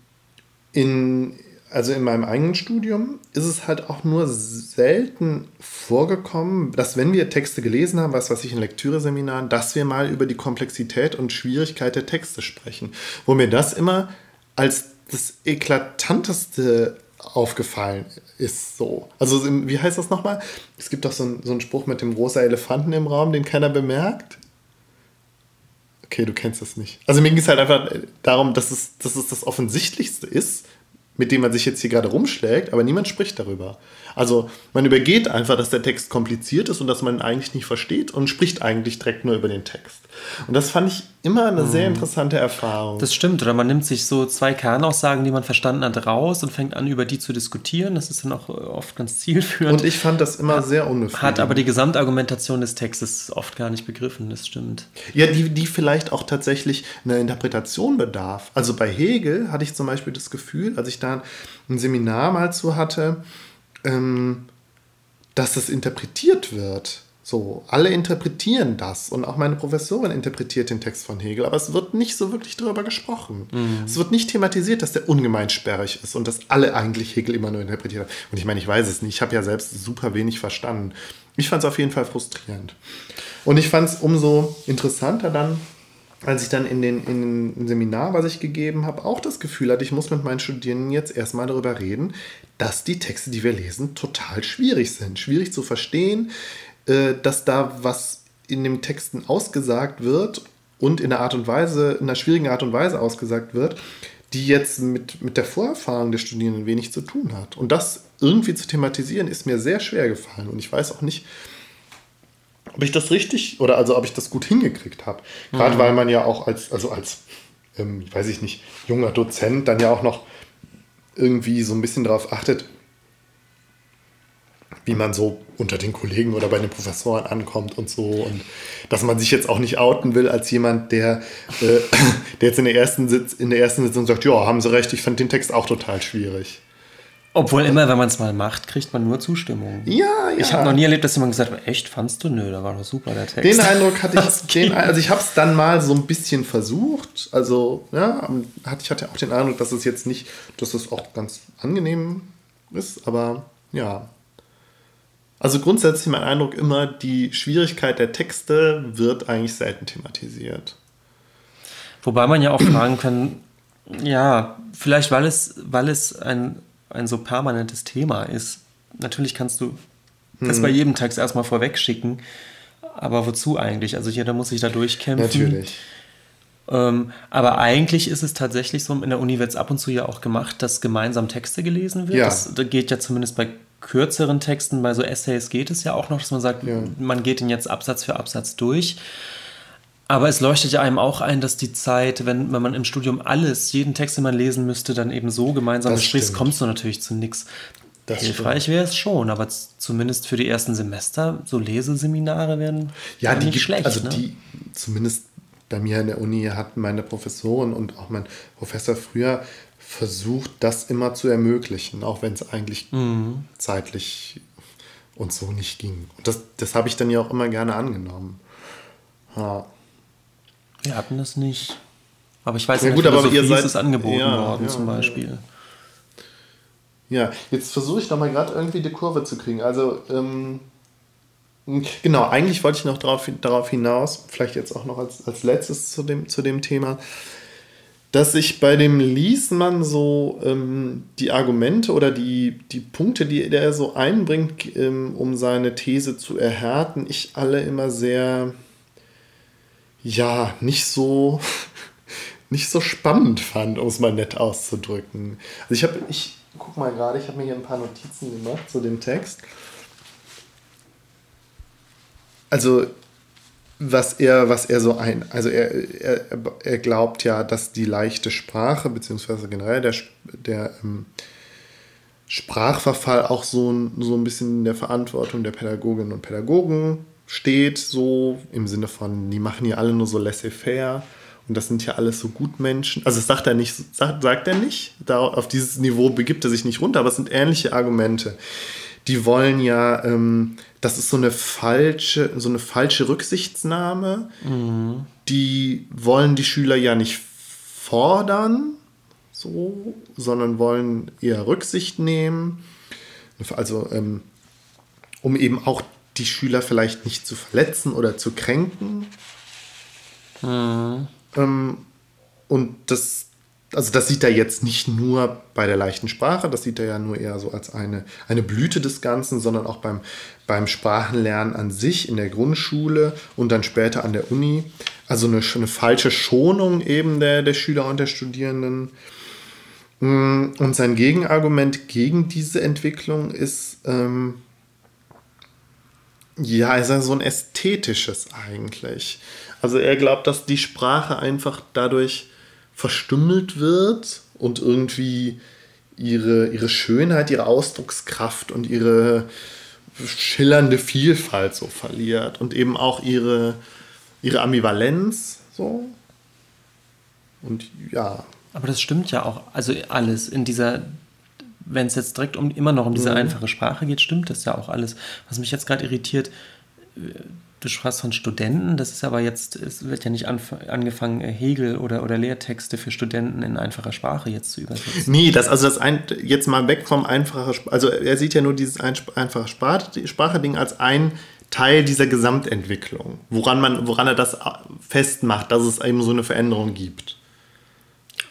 in, also in meinem eigenen Studium ist es halt auch nur selten vorgekommen, dass wenn wir Texte gelesen haben, was weiß ich in Lektüreseminaren, dass wir mal über die Komplexität und Schwierigkeit der Texte sprechen. Wo mir das immer als das eklatanteste aufgefallen ist so. Also wie heißt das nochmal? Es gibt doch so, ein, so einen Spruch mit dem rosa Elefanten im Raum, den keiner bemerkt. Okay, du kennst das nicht. Also mir ging es halt einfach darum, dass es, dass es das Offensichtlichste ist, mit dem man sich jetzt hier gerade rumschlägt, aber niemand spricht darüber. Also man übergeht einfach, dass der Text kompliziert ist und dass man ihn eigentlich nicht versteht und spricht eigentlich direkt nur über den Text. Und das fand ich immer eine sehr mhm. interessante Erfahrung. Das stimmt. Oder man nimmt sich so zwei Kernaussagen, die man verstanden hat, raus und fängt an, über die zu diskutieren. Das ist dann auch oft ganz zielführend. Und ich fand das immer hat, sehr unnötig. Hat aber die Gesamtargumentation des Textes oft gar nicht begriffen. Das stimmt. Ja, die, die vielleicht auch tatsächlich eine Interpretation bedarf. Also bei Hegel hatte ich zum Beispiel das Gefühl, als ich da ein Seminar mal zu hatte, ähm, dass das interpretiert wird. So, alle interpretieren das und auch meine Professorin interpretiert den Text von Hegel, aber es wird nicht so wirklich darüber gesprochen. Mhm. Es wird nicht thematisiert, dass der ungemein sperrig ist und dass alle eigentlich Hegel immer nur interpretiert haben. Und ich meine, ich weiß es nicht, ich habe ja selbst super wenig verstanden. Ich fand es auf jeden Fall frustrierend. Und ich fand es umso interessanter dann, als ich dann in den, in den Seminar, was ich gegeben habe, auch das Gefühl hatte, ich muss mit meinen Studierenden jetzt erstmal darüber reden, dass die Texte, die wir lesen, total schwierig sind. Schwierig zu verstehen, äh, dass da was in den Texten ausgesagt wird und in einer Art und Weise, in einer schwierigen Art und Weise ausgesagt wird, die jetzt mit, mit der Vorerfahrung der Studierenden wenig zu tun hat. Und das irgendwie zu thematisieren, ist mir sehr schwer gefallen. Und ich weiß auch nicht, ob ich das richtig oder also ob ich das gut hingekriegt habe. Gerade mhm. weil man ja auch als, also als, ähm, weiß ich nicht, junger Dozent dann ja auch noch irgendwie so ein bisschen darauf achtet, wie man so unter den Kollegen oder bei den Professoren ankommt und so. Und dass man sich jetzt auch nicht outen will als jemand, der, äh, <coughs> der jetzt in der, ersten Sitz, in der ersten Sitzung sagt, ja, haben Sie recht, ich fand den Text auch total schwierig. Obwohl immer, wenn man es mal macht, kriegt man nur Zustimmung. Ja, ja. Ich habe noch nie erlebt, dass jemand gesagt hat, echt, fandst du? Nö, da war doch super der Text. Den Eindruck hatte ich, <laughs> den, also ich habe es dann mal so ein bisschen versucht. Also, ja, ich hatte auch den Eindruck, dass es jetzt nicht, dass es auch ganz angenehm ist, aber ja. Also grundsätzlich mein Eindruck immer, die Schwierigkeit der Texte wird eigentlich selten thematisiert. Wobei man ja auch <clears throat> fragen kann, ja, vielleicht weil es, weil es ein ein so permanentes Thema ist. Natürlich kannst du hm. das bei jedem Text erstmal vorweg schicken, aber wozu eigentlich? Also jeder muss sich da durchkämpfen. Natürlich. Ähm, aber eigentlich ist es tatsächlich so, in der Uni wird es ab und zu ja auch gemacht, dass gemeinsam Texte gelesen wird. Ja. Das, das geht ja zumindest bei kürzeren Texten, bei so Essays geht es ja auch noch, dass man sagt, ja. man geht ihn jetzt Absatz für Absatz durch. Aber es leuchtet ja einem auch ein, dass die Zeit, wenn, wenn man im Studium alles, jeden Text, den man lesen müsste, dann eben so gemeinsam besprichst, kommst du natürlich zu nichts. Hilfreich wäre es schon, aber zumindest für die ersten Semester, so Leseseminare werden ja, die nicht gibt, schlecht. Also ne? die, zumindest bei mir in der Uni hatten meine Professoren und auch mein Professor früher versucht, das immer zu ermöglichen, auch wenn es eigentlich mhm. zeitlich und so nicht ging. Und das, das habe ich dann ja auch immer gerne angenommen. Ja. Wir hatten das nicht. Aber ich weiß ja, nicht, aber ihr seid, es angeboten ja, worden ja, zum Beispiel. Ja, jetzt versuche ich noch mal gerade irgendwie die Kurve zu kriegen. Also, ähm, genau, eigentlich wollte ich noch darauf, darauf hinaus, vielleicht jetzt auch noch als, als letztes zu dem, zu dem Thema, dass ich bei dem Liesmann so ähm, die Argumente oder die, die Punkte, die er so einbringt, ähm, um seine These zu erhärten, ich alle immer sehr, ja, nicht so, <laughs> nicht so spannend fand, um es mal nett auszudrücken. Also ich habe, ich, guck mal gerade, ich habe mir hier ein paar Notizen gemacht zu dem Text. Also, was er, was er so ein, also er, er, er glaubt ja, dass die leichte Sprache, beziehungsweise generell der, der ähm, Sprachverfall auch so, so ein bisschen in der Verantwortung der Pädagoginnen und Pädagogen steht, so im Sinne von, die machen ja alle nur so laissez-faire und das sind ja alles so Gutmenschen. Also das sagt er nicht, sagt, sagt er nicht. Da, auf dieses Niveau begibt er sich nicht runter, aber es sind ähnliche Argumente. Die wollen ja, ähm, das ist so eine falsche, so eine falsche Rücksichtsnahme. Mhm. Die wollen die Schüler ja nicht fordern, so, sondern wollen eher Rücksicht nehmen. Also ähm, um eben auch die Schüler vielleicht nicht zu verletzen oder zu kränken. Mhm. Ähm, und das, also das sieht er jetzt nicht nur bei der leichten Sprache, das sieht er ja nur eher so als eine, eine Blüte des Ganzen, sondern auch beim, beim Sprachenlernen an sich in der Grundschule und dann später an der Uni. Also eine, eine falsche Schonung eben der, der Schüler und der Studierenden. Mm, und sein Gegenargument gegen diese Entwicklung ist, ähm, ja, ist ja so ein ästhetisches eigentlich. Also er glaubt, dass die Sprache einfach dadurch verstümmelt wird und irgendwie ihre, ihre Schönheit, ihre Ausdruckskraft und ihre schillernde Vielfalt so verliert und eben auch ihre, ihre Ambivalenz so. Und ja. Aber das stimmt ja auch, also alles in dieser, wenn es jetzt direkt um immer noch um diese mhm. einfache Sprache geht, stimmt das ja auch alles. Was mich jetzt gerade irritiert, du sprachst von Studenten, das ist aber jetzt, es wird ja nicht angefangen, äh, Hegel oder, oder Lehrtexte für Studenten in einfacher Sprache jetzt zu übersetzen. Nee, das, also das ein, jetzt mal weg vom einfachen, also er sieht ja nur dieses einfache Sprache-Ding als ein Teil dieser Gesamtentwicklung, woran, man, woran er das festmacht, dass es eben so eine Veränderung gibt.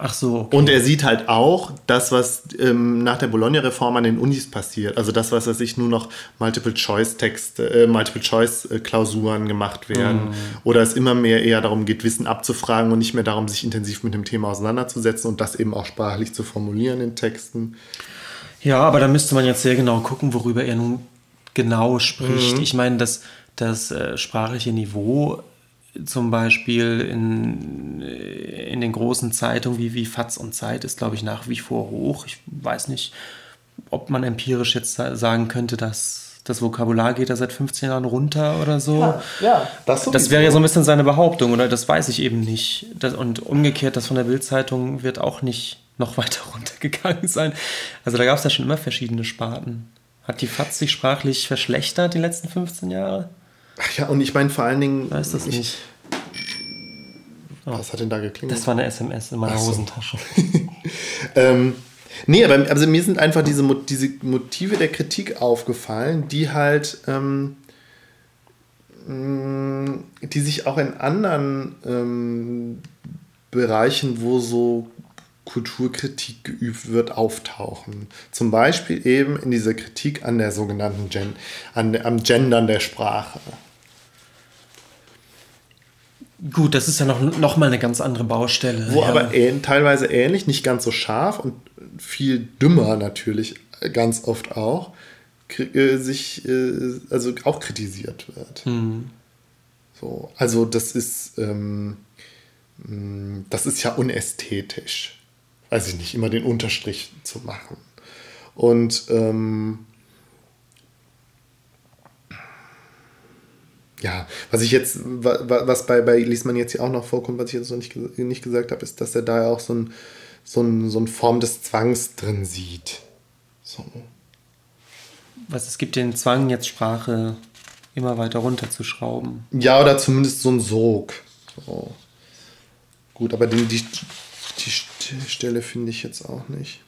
Ach so. Okay. Und er sieht halt auch das, was ähm, nach der Bologna-Reform an den Unis passiert. Also das, was sich nur noch Multiple-Choice-Texte, äh, Multiple-Choice-Klausuren gemacht werden. Mm. Oder es immer mehr eher darum geht, Wissen abzufragen und nicht mehr darum, sich intensiv mit dem Thema auseinanderzusetzen und das eben auch sprachlich zu formulieren in Texten. Ja, aber da müsste man jetzt sehr genau gucken, worüber er nun genau spricht. Mhm. Ich meine, das, das äh, sprachliche Niveau zum Beispiel in, in den großen Zeitungen wie, wie FATS und Zeit ist, glaube ich, nach wie vor hoch. Ich weiß nicht, ob man empirisch jetzt sagen könnte, dass das Vokabular geht da seit 15 Jahren runter oder so. Ja, ja das, das wäre ja so ein bisschen seine Behauptung, oder das weiß ich eben nicht. Das, und umgekehrt, das von der Bildzeitung wird auch nicht noch <laughs> weiter runtergegangen sein. Also da gab es ja schon immer verschiedene Sparten. Hat die FATS sich sprachlich verschlechtert die letzten 15 Jahre? Ach ja, und ich meine vor allen Dingen. Weiß das nicht. Oh. Was hat denn da geklingelt? Das war eine SMS in meiner so. Hosentasche. <laughs> ähm, nee, aber also mir sind einfach diese, diese Motive der Kritik aufgefallen, die halt. Ähm, mm, die sich auch in anderen ähm, Bereichen, wo so Kulturkritik geübt wird, auftauchen. Zum Beispiel eben in dieser Kritik an der sogenannten Gen, an, am Gendern der Sprache. Gut, das ist ja noch, noch mal eine ganz andere Baustelle. Wo ja. aber ähn, teilweise ähnlich, nicht ganz so scharf und viel dümmer natürlich, ganz oft auch, äh, sich äh, also auch kritisiert wird. Mhm. So, also das ist ähm, mm, das ist ja unästhetisch, weiß ich nicht, immer den Unterstrich zu machen. Und ähm, ja, was ich jetzt, was bei, bei Liesmann jetzt hier auch noch vorkommt, was ich jetzt noch nicht, nicht gesagt habe, ist, dass er da ja auch so ein, so ein, so eine Form des Zwangs drin sieht. So. Was, es gibt den Zwang, jetzt Sprache immer weiter runterzuschrauben. Ja, oder zumindest so ein Sog. So. Gut, aber die, die, die Stelle finde ich jetzt auch nicht.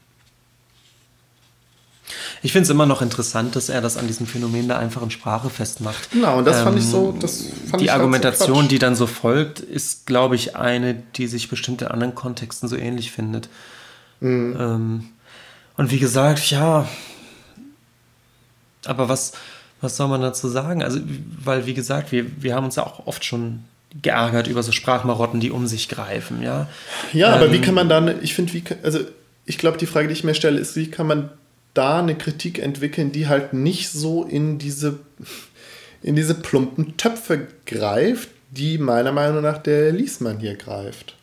Ich finde es immer noch interessant, dass er das an diesem Phänomen der einfachen Sprache festmacht. Genau, und das ähm, fand ich so. Das fand die ich Argumentation, so die dann so folgt, ist, glaube ich, eine, die sich bestimmt in anderen Kontexten so ähnlich findet. Mhm. Ähm, und wie gesagt, ja. Aber was, was soll man dazu sagen? Also, weil, wie gesagt, wir, wir haben uns ja auch oft schon geärgert über so Sprachmarotten, die um sich greifen, ja. Ja, ähm, aber wie ähm, kann man dann, ich finde, wie, also ich glaube, die Frage, die ich mir stelle, ist, wie kann man da eine Kritik entwickeln, die halt nicht so in diese, in diese plumpen Töpfe greift, die meiner Meinung nach der Liesmann hier greift.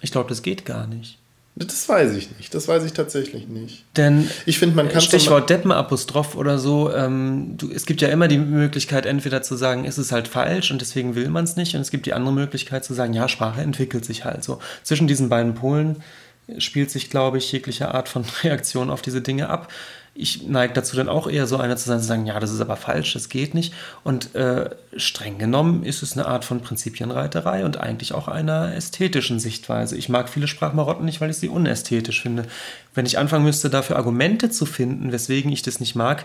Ich glaube, das geht gar nicht. Das weiß ich nicht. Das weiß ich tatsächlich nicht. Denn ich finde, man kann Stichwort Deppenapostroph oder so. Ähm, du, es gibt ja immer die Möglichkeit, entweder zu sagen, ist es halt falsch und deswegen will man es nicht, und es gibt die andere Möglichkeit zu sagen, ja, Sprache entwickelt sich halt so. Zwischen diesen beiden Polen spielt sich, glaube ich, jegliche Art von <laughs> Reaktion auf diese Dinge ab. Ich neige dazu dann auch eher so einer zu sein, zu sagen, ja, das ist aber falsch, das geht nicht. Und äh, streng genommen ist es eine Art von Prinzipienreiterei und eigentlich auch einer ästhetischen Sichtweise. Ich mag viele Sprachmarotten nicht, weil ich sie unästhetisch finde. Wenn ich anfangen müsste, dafür Argumente zu finden, weswegen ich das nicht mag,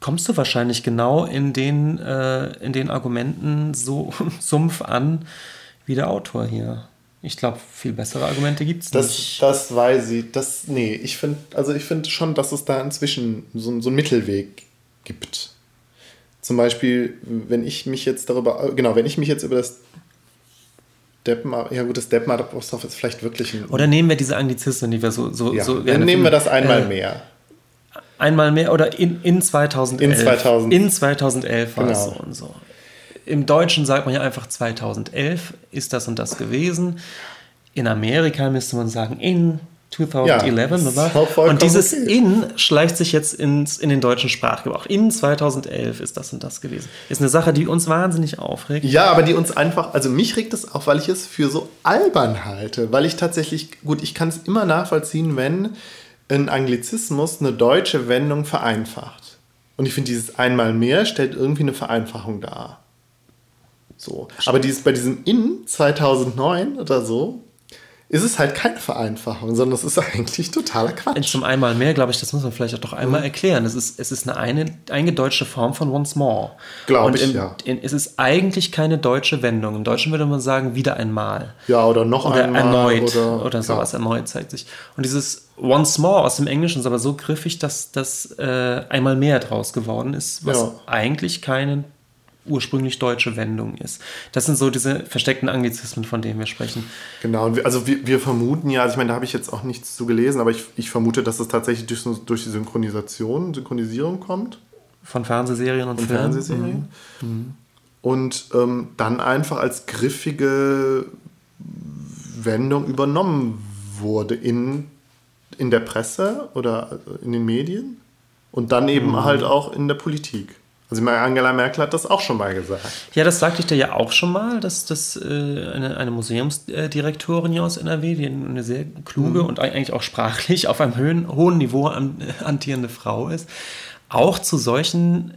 kommst du wahrscheinlich genau in den, äh, in den Argumenten so <laughs> sumpf an wie der Autor hier. Ich glaube, viel bessere Argumente gibt es nicht. Das weiß ich. Das, nee, ich finde also find schon, dass es da inzwischen so, so einen Mittelweg gibt. Zum Beispiel, wenn ich mich jetzt darüber, genau, wenn ich mich jetzt über das Deppen, ja gut, das Deppen-Apostroph ist vielleicht wirklich ein... Oder nehmen wir diese Anglizismen, die wir so, so, ja, so Dann nehmen wir das einmal äh, mehr. Einmal mehr oder in, in 2011. In 2000. In 2011 war genau. es so und so im Deutschen sagt man ja einfach 2011 ist das und das gewesen. In Amerika müsste man sagen in 2011, ja, oder? Und dieses okay. in schleicht sich jetzt ins, in den deutschen Sprachgebrauch. In 2011 ist das und das gewesen. Ist eine Sache, die uns wahnsinnig aufregt. Ja, aber die uns einfach, also mich regt es auf, weil ich es für so albern halte. Weil ich tatsächlich, gut, ich kann es immer nachvollziehen, wenn ein Anglizismus eine deutsche Wendung vereinfacht. Und ich finde, dieses einmal mehr stellt irgendwie eine Vereinfachung dar. So. Aber dieses, bei diesem In 2009 oder so ist es halt keine Vereinfachung, sondern es ist eigentlich totaler Quatsch. Zum einmal mehr, glaube ich, das muss man vielleicht auch doch einmal mhm. erklären. Es ist, es ist eine, eine eingedeutschte Form von once more. Glaube ich, im, ja. In, es ist eigentlich keine deutsche Wendung. Im Deutschen würde man sagen, wieder einmal. Ja, oder noch oder einmal. Erneut oder, oder sowas. Ja. Erneut zeigt sich. Und dieses once more aus dem Englischen ist aber so griffig, dass das äh, einmal mehr draus geworden ist, was ja. eigentlich keine ursprünglich deutsche Wendung ist. Das sind so diese versteckten Anglizismen, von denen wir sprechen. Genau, und wir, also wir, wir, vermuten ja, also ich meine, da habe ich jetzt auch nichts zu gelesen, aber ich, ich vermute, dass es tatsächlich durch, durch die Synchronisation, Synchronisierung kommt. Von Fernsehserien und Filmen. Fernsehserien. Mhm. mhm. Und ähm, dann einfach als griffige Wendung übernommen wurde in, in der Presse oder in den Medien und dann eben mhm. halt auch in der Politik. Also Angela Merkel hat das auch schon mal gesagt. Ja, das sagte ich dir ja auch schon mal, dass das äh, eine, eine Museumsdirektorin hier aus NRW, die eine sehr kluge mhm. und eigentlich auch sprachlich auf einem hohen, hohen Niveau an, antierende Frau ist, auch zu solchen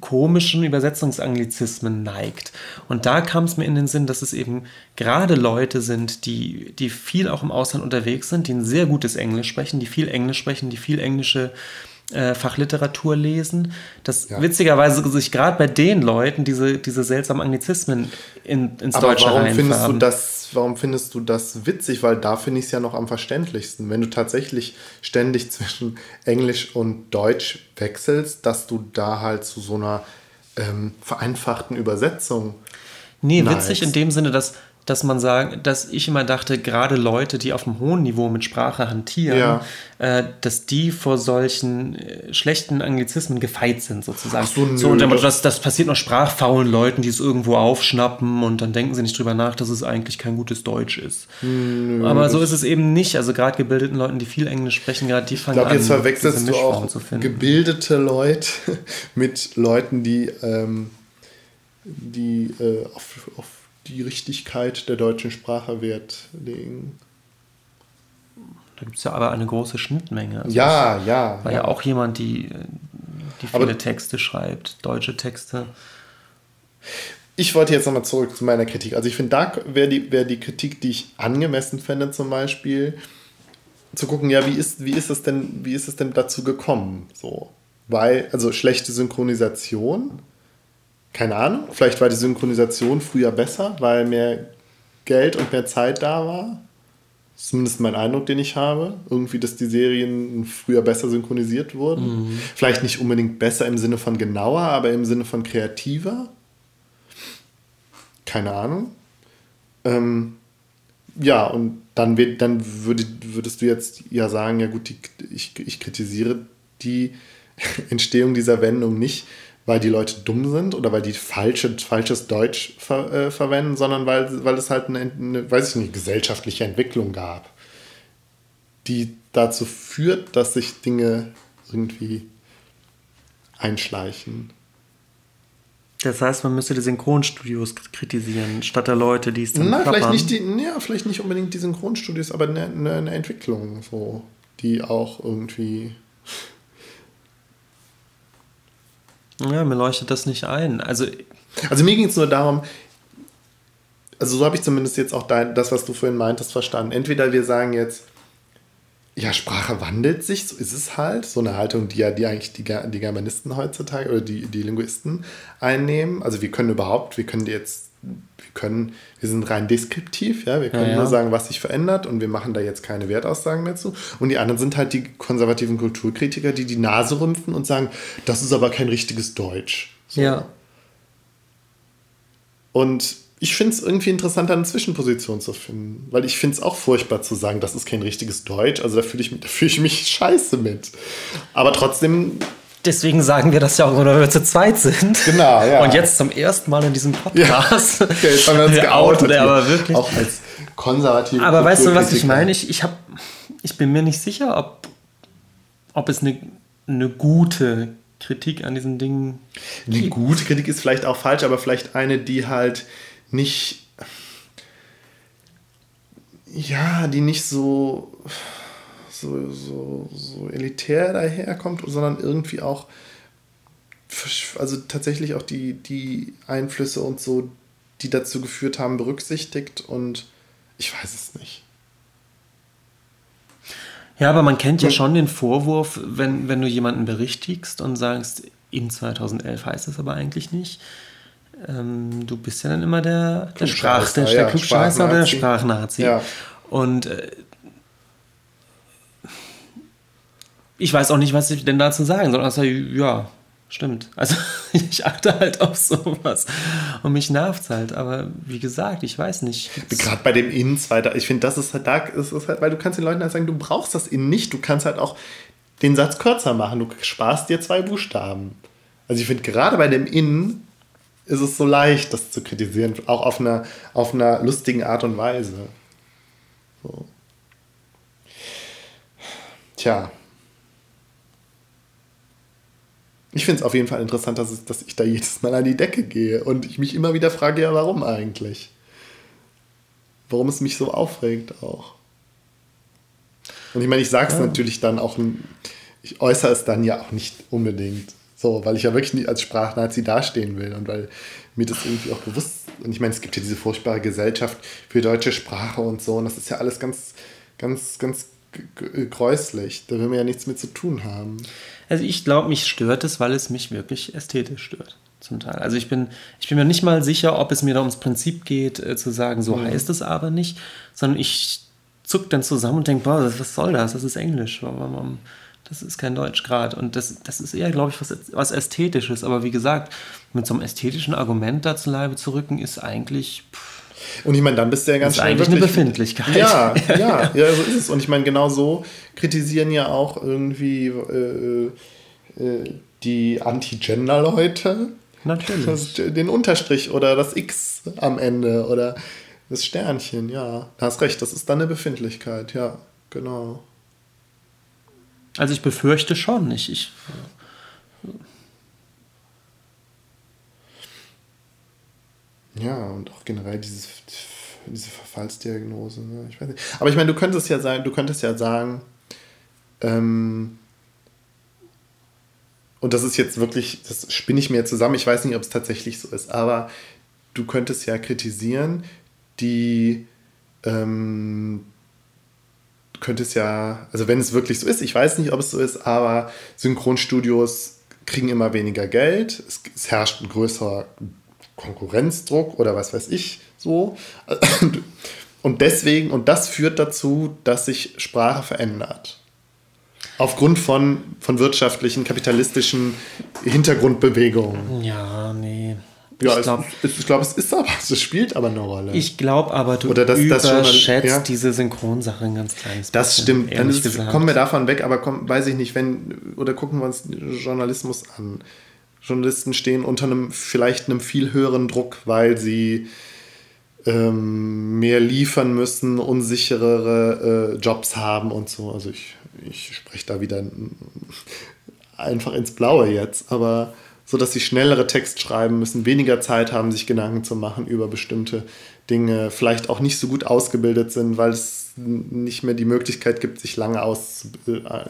komischen Übersetzungsanglizismen neigt. Und da kam es mir in den Sinn, dass es eben gerade Leute sind, die, die viel auch im Ausland unterwegs sind, die ein sehr gutes Englisch sprechen, die viel Englisch sprechen, die viel englische äh, Fachliteratur lesen, dass ja. witzigerweise sich gerade bei den Leuten diese, diese seltsamen Anglizismen in, ins Aber Deutsche warum findest du das Warum findest du das witzig? Weil da finde ich es ja noch am verständlichsten. Wenn du tatsächlich ständig <laughs> zwischen Englisch und Deutsch wechselst, dass du da halt zu so einer ähm, vereinfachten Übersetzung Nee, nice. witzig in dem Sinne, dass dass man sagt, dass ich immer dachte, gerade Leute, die auf einem hohen Niveau mit Sprache hantieren, ja. äh, dass die vor solchen äh, schlechten Anglizismen gefeit sind, sozusagen. Ach so, nö, so und dann, das, das passiert noch sprachfaulen Leuten, die es irgendwo aufschnappen und dann denken sie nicht drüber nach, dass es eigentlich kein gutes Deutsch ist. Nö, Aber so ist es eben nicht. Also gerade gebildeten Leuten, die viel Englisch sprechen, gerade die fangen ich glaub, an, jetzt verwechselst du auch gebildete Leute <laughs> mit Leuten, die, ähm, die äh, auf, auf die Richtigkeit der deutschen Sprache Wert legen. Da gibt es ja aber eine große Schnittmenge. Also ja, ja. War ja. ja auch jemand, die, die viele aber Texte schreibt, deutsche Texte. Ich wollte jetzt nochmal zurück zu meiner Kritik. Also ich finde, da wäre die, wär die Kritik, die ich angemessen fände, zum Beispiel, zu gucken, ja, wie ist, wie ist es denn, wie ist es denn dazu gekommen? So. Weil, also schlechte Synchronisation keine Ahnung, vielleicht war die Synchronisation früher besser, weil mehr Geld und mehr Zeit da war. Zumindest mein Eindruck, den ich habe. Irgendwie, dass die Serien früher besser synchronisiert wurden. Mhm. Vielleicht nicht unbedingt besser im Sinne von genauer, aber im Sinne von kreativer. Keine Ahnung. Ähm, ja, und dann, dann würde, würdest du jetzt ja sagen, ja gut, die, ich, ich kritisiere die <laughs> Entstehung dieser Wendung nicht, weil die Leute dumm sind oder weil die falsche, falsches Deutsch ver, äh, verwenden, sondern weil, weil es halt eine, eine, weiß ich nicht, gesellschaftliche Entwicklung gab, die dazu führt, dass sich Dinge irgendwie einschleichen. Das heißt, man müsste die Synchronstudios kritisieren, statt der Leute, die es dann Na, vielleicht nicht, die, ja, vielleicht nicht unbedingt die Synchronstudios, aber eine, eine Entwicklung, so, die auch irgendwie Ja, mir leuchtet das nicht ein. Also, also mir ging es nur darum, also so habe ich zumindest jetzt auch dein, das, was du vorhin meintest, verstanden. Entweder wir sagen jetzt, ja, Sprache wandelt sich, so ist es halt. So eine Haltung, die ja die eigentlich die, die Germanisten heutzutage oder die, die Linguisten einnehmen. Also wir können überhaupt, wir können jetzt wir können, wir sind rein deskriptiv, ja, wir können ja, ja. nur sagen, was sich verändert und wir machen da jetzt keine Wertaussagen mehr zu. Und die anderen sind halt die konservativen Kulturkritiker, die die Nase rümpfen und sagen, das ist aber kein richtiges Deutsch. So. Ja. Und ich finde es irgendwie interessant, eine Zwischenposition zu finden, weil ich finde es auch furchtbar zu sagen, das ist kein richtiges Deutsch. Also da fühle ich, fühl ich mich <laughs> scheiße mit. Aber trotzdem Deswegen sagen wir das ja auch, wenn wir zu zweit sind. Genau, ja. Und jetzt zum ersten Mal in diesem Podcast. Ja. <laughs> Okay, jetzt haben wir uns geoutet. aber wirklich. Auch als konservativ. Aber weißt du, was ich meine? Ich, ich, hab, ich bin mir nicht sicher, ob, ob es eine, eine gute Kritik an diesen Dingen gibt. Eine gute Kritik ist vielleicht auch falsch, aber vielleicht eine, die halt nicht. Ja, die nicht so so, so, so elitär daherkommt, sondern irgendwie auch, also tatsächlich auch die, die Einflüsse und so, die dazu geführt haben, berücksichtigt und ich weiß es nicht. Ja, aber man kennt ja schon den Vorwurf, wenn, wenn du jemanden berichtigst und sagst, in 2011 heißt es aber eigentlich nicht. Ähm, du bist ja dann immer der, der, Sprach, der, der Klugscheißer oder der Sprachnazi. Ja. Und äh, ich weiß auch nicht, was ich denn dazu sagen soll. Also, ja, stimmt. Also <laughs> ich achte halt auf sowas und mich nervt halt. Aber wie gesagt, ich weiß nicht. Gerade bei dem Ins weiter. Ich finde, das ist halt da, ist, ist halt, weil du kannst den Leuten halt sagen, du brauchst das In nicht. Du kannst halt auch den Satz kürzer machen. Du sparst dir zwei Buchstaben. Also ich finde, gerade bei dem In ist es so leicht, das zu kritisieren, auch auf einer, auf einer lustigen Art und Weise. So. Tja. Ich finde es auf jeden Fall interessant, dass, es, dass ich da jedes Mal an die Decke gehe und ich mich immer wieder frage, ja, warum eigentlich? Warum es mich so aufregt auch. Und ich meine, ich sage es ja. natürlich dann auch, ich äußere es dann ja auch nicht unbedingt so, weil ich ja wirklich nicht als Sprachnazi dastehen will und weil mir das irgendwie auch bewusst und ich meine, es gibt ja diese furchtbare Gesellschaft für deutsche Sprache und so und das ist ja alles ganz, ganz, ganz gräuslich. Da will man ja nichts mit zu tun haben. Also ich glaube, mich stört es, weil es mich wirklich ästhetisch stört. Zum Teil. Also ich bin, ich bin mir nicht mal sicher, ob es mir da ums Prinzip geht, äh, zu sagen, so mhm. heißt es aber nicht, sondern ich zuck dann zusammen und denke, boah, was soll das? Das ist Englisch. Das ist kein Deutsch gerade. Und das, das ist eher, glaube ich, was, was Ästhetisches. Aber wie gesagt, mit so einem ästhetischen Argument da zu Leibe zu rücken, ist eigentlich. Pff, und ich meine, dann bist du ja ganz schnell. Eigentlich wirklich, eine Befindlichkeit. Ja, ja, <laughs> ja, so ist es. Und ich meine, genau so kritisieren ja auch irgendwie äh, äh, die Anti-Gender-Leute. Natürlich. Das, den Unterstrich oder das X am Ende oder das Sternchen, ja. Du hast recht, das ist dann eine Befindlichkeit, ja, genau. Also ich befürchte schon. Ich, ich ja, und auch generell dieses, diese Verfallsdiagnose. Ne? Ich weiß nicht. Aber ich meine, du könntest ja sagen, du könntest ja sagen, ähm, und das ist jetzt wirklich, das spinne ich mir zusammen, ich weiß nicht, ob es tatsächlich so ist, aber du könntest ja kritisieren, die ähm, könntest ja, also wenn es wirklich so ist, ich weiß nicht, ob es so ist, aber Synchronstudios kriegen immer weniger Geld, es, es herrscht ein größerer Konkurrenzdruck oder was weiß ich so. <clears throat> Und deswegen, und das führt dazu, dass sich Sprache verändert. Aufgrund von, von wirtschaftlichen, kapitalistischen Hintergrundbewegungen. Ja, nee. Ja, ich glaube, es, glaub, es ist aber, <laughs> es spielt aber eine Rolle. Ich glaube aber, du Oder das, überschätzt das ja? diese Synchronsache ein ganz kleines Das bisschen, stimmt. Dann ist, kommen wir davon weg, aber komm, weiß ich nicht, wenn, oder gucken wir uns Journalismus an. Journalisten stehen unter einem, vielleicht einem viel höheren Druck, weil sie ähm, mehr liefern müssen, unsicherere äh, Jobs haben und so. Also ich, ich spreche da wieder einfach ins Blaue jetzt, aber so dass sie schnellere Text schreiben müssen, weniger Zeit haben, sich Gedanken zu machen über bestimmte Dinge, vielleicht auch nicht so gut ausgebildet sind, weil es nicht mehr die Möglichkeit gibt, sich lange aus äh,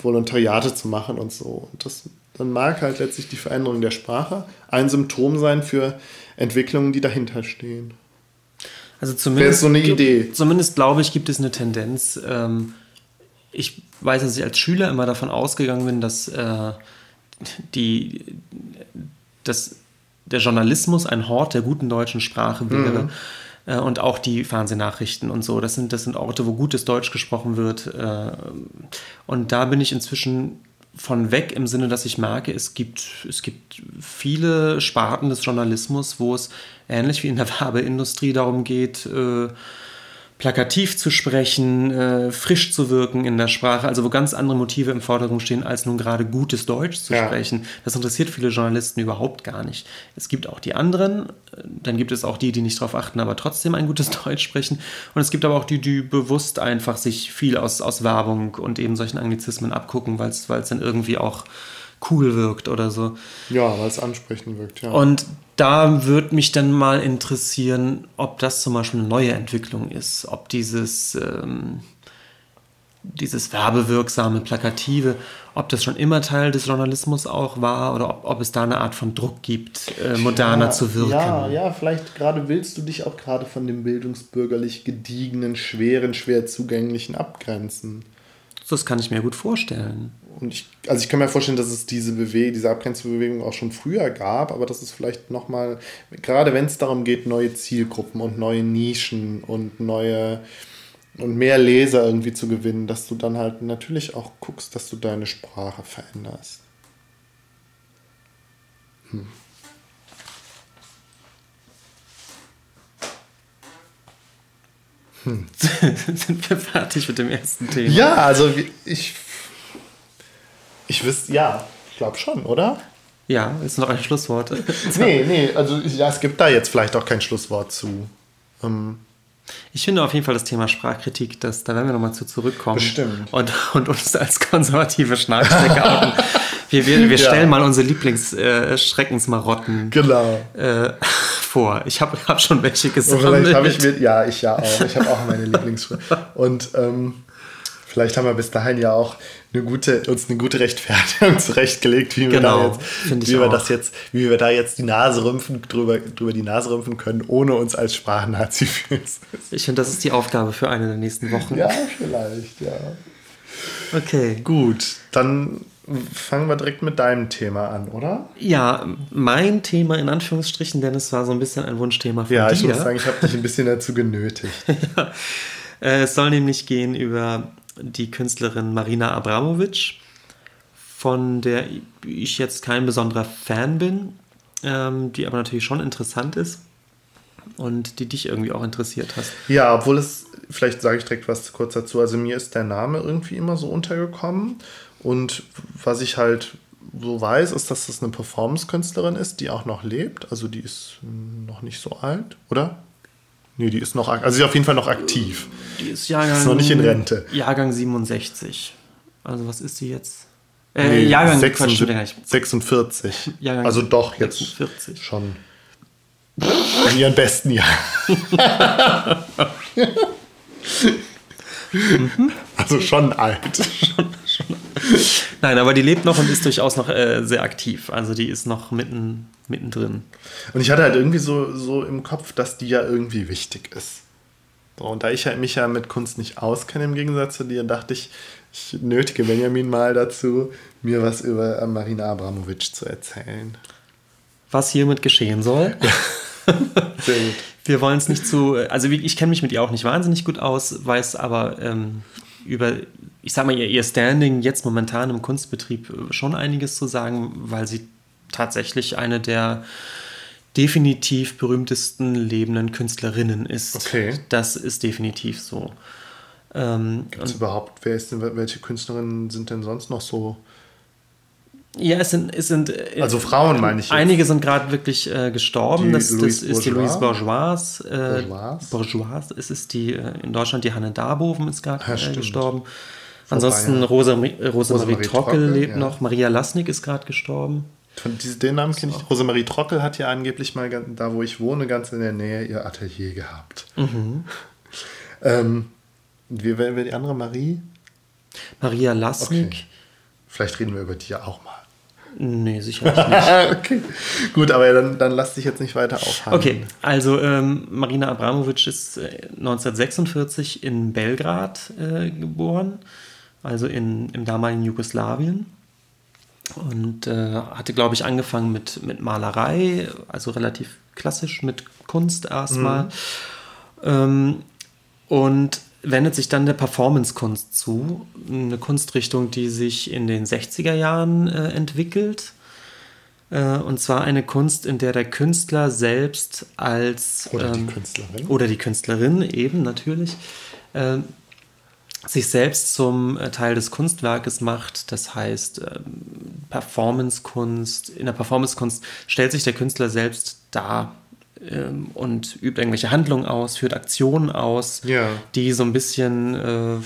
Volontariate zu machen und so. Und das dann mag halt letztlich die Veränderung der Sprache ein Symptom sein für Entwicklungen, die dahinter stehen. Also zumindest so eine Idee. Zumindest glaube ich, gibt es eine Tendenz. Ähm, ich weiß, dass ich als Schüler immer davon ausgegangen bin, dass äh, die, dass der Journalismus ein Hort der guten deutschen Sprache wäre. Mhm. Äh, und auch die Fernsehnachrichten und so. Das sind, das sind Orte, wo gutes Deutsch gesprochen wird. Äh, und da bin ich inzwischen von weg im Sinne, dass ich merke, es gibt, es gibt viele Sparten des Journalismus, wo es ähnlich wie in der <laughs> Werbeindustrie darum geht, äh, plakativ zu sprechen, äh, frisch zu wirken in der Sprache, also wo ganz andere Motive im Vordergrund stehen, als nun gerade gutes Deutsch zu ja. sprechen. Das interessiert viele Journalisten überhaupt gar nicht. Es gibt auch die anderen, dann gibt es auch die, die nicht darauf achten, aber trotzdem ein gutes <laughs> Deutsch sprechen. Und es gibt aber auch die, die bewusst einfach sich viel aus, aus Werbung und eben solchen Anglizismen abgucken, weil es dann irgendwie auch cool wirkt oder so. Ja, weil es ansprechend wirkt, ja. Und da würde mich dann mal interessieren, ob das zum Beispiel eine neue Entwicklung ist, ob dieses, ähm, dieses werbewirksame, plakative, ob das schon immer Teil des Journalismus auch war oder ob, ob es da eine Art von Druck gibt, äh, moderner ja, zu wirken. Ja, ja, vielleicht gerade willst du dich auch gerade von dem bildungsbürgerlich gediegenen, schweren, schwer zugänglichen abgrenzen. Das kann ich mir gut vorstellen. Und ich, also ich kann mir vorstellen, dass es diese Bewegung, diese Abgrenzungsbewegung auch schon früher gab, aber das ist vielleicht nochmal, gerade wenn es darum geht, neue Zielgruppen und neue Nischen und neue und mehr Leser irgendwie zu gewinnen, dass du dann halt natürlich auch guckst, dass du deine Sprache veränderst. Hm. Hm. <laughs> Sind wir fertig mit dem ersten Thema? Ja, also ich. Ich wüsste, ja, ich glaube schon, oder? Ja, ist noch ein Schlusswort. <laughs> nee, nee, also ja, es gibt da jetzt vielleicht auch kein Schlusswort zu. Ähm, ich finde auf jeden Fall das Thema Sprachkritik, das, da werden wir nochmal zu zurückkommen. Bestimmt. Und, und uns als konservative Schnarchstrecke outen. <laughs> Wir, wir, wir stellen ja. mal unsere Lieblingsschreckensmarotten. Äh, genau. Äh, vor. Ich habe hab schon welche gesammelt. Vielleicht habe ich mit, ja, ich ja auch. Ich habe auch meine Lieblings. Und ähm, vielleicht haben wir bis dahin ja auch eine gute, uns eine gute Rechtfertigung <laughs> zurechtgelegt, wie wir, genau, da jetzt, wie wir das jetzt, wie wir da jetzt die Nase rümpfen, drüber, drüber die Nase rümpfen können, ohne uns als Sprachnazi <laughs> fühlen Ich finde, das ist die Aufgabe für eine der nächsten Wochen. Ja, vielleicht, ja. Okay. Gut, dann fangen wir direkt mit deinem Thema an, oder? Ja, mein Thema in Anführungsstrichen, denn es war so ein bisschen ein Wunschthema von ja, dir. Ja, ich muss sagen, ich habe dich ein bisschen dazu genötigt. <laughs> ja. Äh, es soll nämlich gehen über die Künstlerin Marina Abramovic, von der ich jetzt kein besonderer Fan bin, ähm, die aber natürlich schon interessant ist und die dich irgendwie auch interessiert hast. Ja, obwohl es, vielleicht sage ich direkt was kurz dazu, also mir ist der Name irgendwie immer so untergekommen und was ich halt so weiß, ist, dass das eine Performance-Künstlerin ist, die auch noch lebt. Also die ist noch nicht so alt, oder? Nee, die ist noch, also sie ist auf jeden Fall noch aktiv. Die ist Jahrgang. Ist noch nicht in Rente. Jahrgang 67. Also was ist sie jetzt? Äh, nee, Jahrgang 46. 46. Jahrgang also doch jetzt 46. schon in ihren besten Jahren. <laughs> Also schon alt. <laughs> Nein, aber die lebt noch und ist durchaus noch äh, sehr aktiv. Also die ist noch mitten, mittendrin. Und ich hatte halt irgendwie so, so im Kopf, dass die ja irgendwie wichtig ist. So, und da ich halt mich ja mit Kunst nicht auskenne im Gegensatz zu dir, dachte ich, ich nötige Benjamin mal dazu, mir was über äh, Marina Abramovic zu erzählen. Was hiermit geschehen soll. <laughs> Sehr gut. Wir wollen es nicht zu, also ich kenne mich mit ihr auch nicht wahnsinnig gut aus, weiß aber ähm, über, ich sag mal, ihr, ihr Standing jetzt momentan im Kunstbetrieb äh, schon einiges zu sagen, weil sie tatsächlich eine der definitiv berühmtesten lebenden Künstlerinnen ist. Okay. Das ist definitiv so. Ähm, Gibt es überhaupt, wer ist denn, welche Künstlerinnen sind denn sonst noch so ja, es sind, es sind äh, also Frauen meine ich. Jetzt. Einige sind gerade wirklich äh, gestorben. Das, das ist die Louise Bourgeois. Äh, Bourgeois. Bourgeois. Es ist die äh, in Deutschland die Hanne Darboven ist gerade ja, äh, gestorben. Vor Ansonsten Rosa, Rosemarie Rosa Trockel, Trockel lebt ja. noch. Maria Lasnik ist gerade gestorben. Den Namen kenne ich. Rosemarie Trockel hat ja angeblich mal da, wo ich wohne, ganz in der Nähe ihr Atelier gehabt. Mhm. ähm, wie wäre die andere Marie? Maria Lasnik. Okay. Vielleicht reden wir über die ja auch mal. Nee, sicherlich nicht. <laughs> okay. Gut, aber dann, dann lass dich jetzt nicht weiter aufhalten. Okay, also ähm, Marina Abramovic ist 1946 äh, in Belgrad äh, geboren, also in, im damaligen Jugoslawien. Und äh, hatte, glaube ich, angefangen mit, mit Malerei, also relativ klassisch mit Kunst erstmal. Mhm. Ähm, und wendet sich dann der Performance-Kunst zu, eine Kunstrichtung, die sich in den 60er Jahren äh, entwickelt. Äh, und zwar eine Kunst, in der der Künstler selbst als... Oder ähm, die Künstlerin. Oder die Künstlerin eben natürlich. Äh, sich selbst zum äh, Teil des Kunstwerkes macht. Das heißt, ähm, Performance-Kunst. In der Performance-Kunst stellt sich der Künstler selbst dar ähm, und übt irgendwelche Handlungen aus, führt Aktionen aus, ja. die so ein bisschen äh,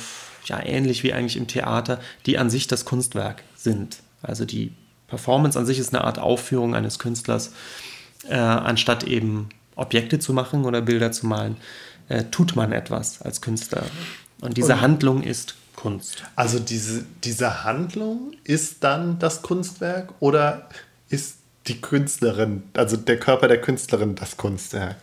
ja, ähnlich wie eigentlich im Theater, die an sich das Kunstwerk sind. Also die Performance an sich ist eine Art Aufführung eines Künstlers, äh, anstatt eben Objekte zu machen oder Bilder zu malen, tut man etwas als Künstler. Und diese und, Handlung ist Kunst. Also diese, diese Handlung ist dann das Kunstwerk oder ist die Künstlerin, also der Körper der Künstlerin das Kunstwerk.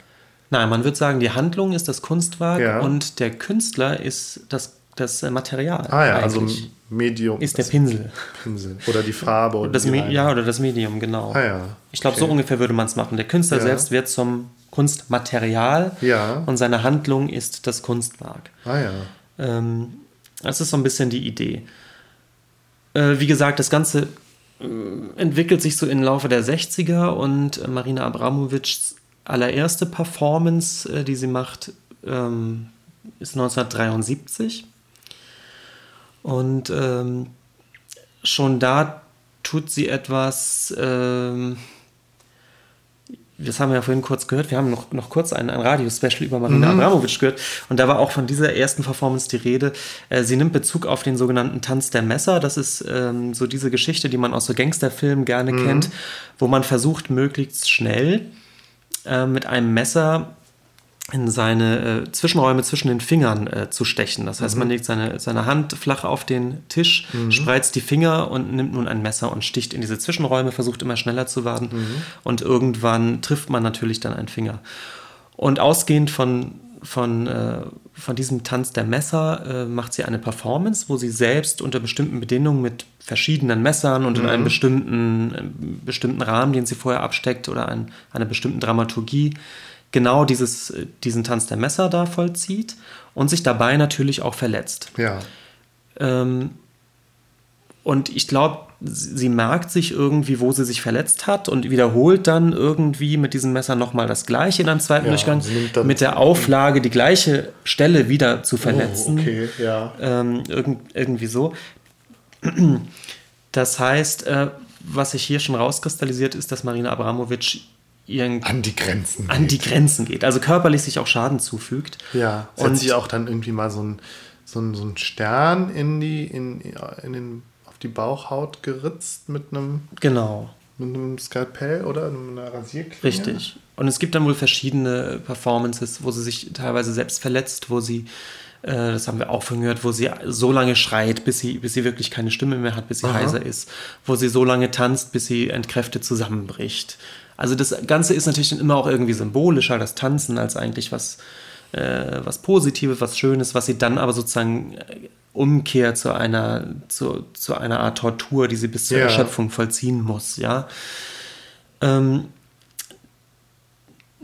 Nein, man würde sagen, die Handlung ist das Kunstwerk ja. und der Künstler ist das, das Material. Ah ja, also Medium. Ist der Pinsel. Pinsel. Oder die Farbe. Oder das die ja, oder das Medium, genau. Ah ja. Ich glaube, okay. so ungefähr würde man es machen. Der Künstler ja. selbst wird zum Kunstmaterial ja. und seine Handlung ist das Kunstwerk. Ah ja. Ähm, das ist so ein bisschen die Idee. Äh, wie gesagt, das Ganze äh, entwickelt sich so im Laufe der 60er und äh, Marina Abramovics allererste Performance, äh, die sie macht, ähm, ist 1973. Und ähm, schon da tut sie etwas, ähm, das haben wir ja vorhin kurz gehört, wir haben noch, noch kurz ein, ein Radio-Special über Marina mhm. Abramovic gehört und da war auch von dieser ersten Performance die Rede. Äh, sie nimmt Bezug auf den sogenannten Tanz der Messer. Das ist ähm, so diese Geschichte, die man aus so Gangsterfilmen gerne mhm. kennt, wo man versucht, möglichst schnell äh, mit einem Messer in seine äh, Zwischenräume zwischen den Fingern äh, zu stechen. Das heißt, mhm. man legt seine, seine Hand flach auf den Tisch, mhm. spreizt die Finger und nimmt nun ein Messer und sticht in diese Zwischenräume, versucht immer schneller zu werden mhm. und irgendwann trifft man natürlich dann einen Finger. Und ausgehend von, von, äh, von diesem Tanz der Messer äh, macht sie eine Performance, wo sie selbst unter bestimmten Bedingungen mit verschiedenen Messern und in einem mhm. bestimmten, bestimmten Rahmen, den sie vorher absteckt oder ein, einer bestimmten Dramaturgie genau dieses, diesen Tanz der Messer da vollzieht und sich dabei natürlich auch verletzt. Ja. Ähm, und ich glaube, sie merkt sich irgendwie, wo sie sich verletzt hat und wiederholt dann irgendwie mit diesem Messer nochmal das Gleiche in einem zweiten ja, Durchgang, mit der Auflage, die gleiche Stelle wieder zu verletzen. Oh, okay, ja. Ähm, irgend, irgendwie so. Das heißt, äh, was sich hier schon rauskristallisiert, ist, dass Marina Abramovic ihren an die Grenzen an geht. die Grenzen geht, also körperlich sich auch Schaden zufügt. Ja, und hat sie auch dann irgendwie mal so ein so ein, so ein Stern in die in, in den auf die Bauchhaut geritzt mit einem genau mit einem Skalpell oder einer Rasierklinge. Richtig. Und es gibt dann wohl verschiedene Performances, wo sie sich teilweise selbst verletzt, wo sie äh, das haben wir auch von gehört, wo sie so lange schreit, bis sie, bis sie wirklich keine Stimme mehr hat, bis sie Aha. heiser ist, wo sie so lange tanzt, bis sie entkräftet zusammenbricht. Also das Ganze ist natürlich dann immer auch irgendwie symbolischer, das Tanzen, als eigentlich was, äh, was Positives, was Schönes, was sie dann aber sozusagen äh, umkehrt zu einer, zu, zu einer Art Tortur, die sie bis zur ja. Erschöpfung vollziehen muss, ja. Ähm,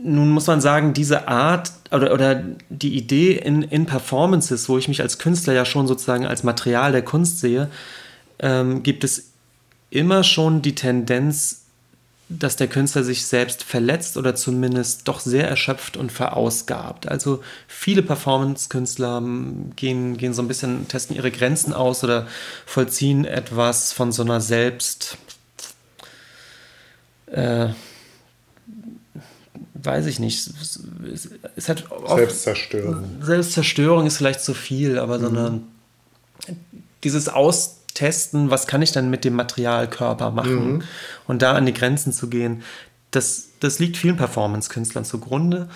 nun muss man sagen, diese Art oder, oder die Idee in, in Performances, wo ich mich als Künstler ja schon sozusagen als Material der Kunst sehe, ähm, gibt es immer schon die Tendenz, dass der Künstler sich selbst verletzt oder zumindest doch sehr erschöpft und verausgabt. Also viele Performance-Künstler ähm, gehen, gehen so ein bisschen, testen ihre Grenzen aus oder vollziehen etwas von so einer Selbst... Äh, weiß ich nicht. Es, es hat Selbstzerstörung. Selbstzerstörung ist vielleicht zu viel, aber mhm. so eine, dieses Austesten, was kann ich dann mit dem Materialkörper machen mhm. und da an die Grenzen zu gehen, das, das liegt vielen Performance-Künstlern zugrunde.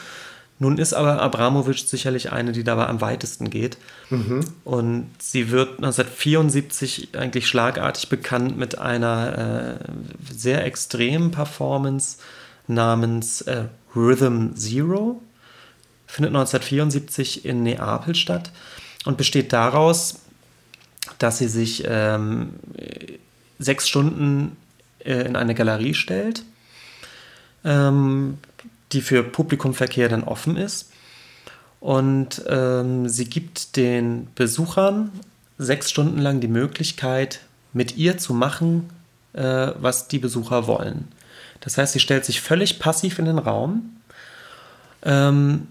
Nun ist aber Abramovic sicherlich eine, die dabei am weitesten geht. Mhm. Und sie wird 1974 eigentlich schlagartig bekannt mit einer äh, sehr extremen Performance namens äh, Rhythm Zero. Findet 1974 in Neapel statt und besteht daraus, dass sie sich ähm, sechs Stunden äh, in eine Galerie stellt, ähm, die für Publikumverkehr dann offen ist. Und ähm, sie gibt den Besuchern sechs Stunden lang die Möglichkeit, mit ihr zu machen, äh, was die Besucher wollen. Das heißt, sie stellt sich völlig passiv in den Raum ähm,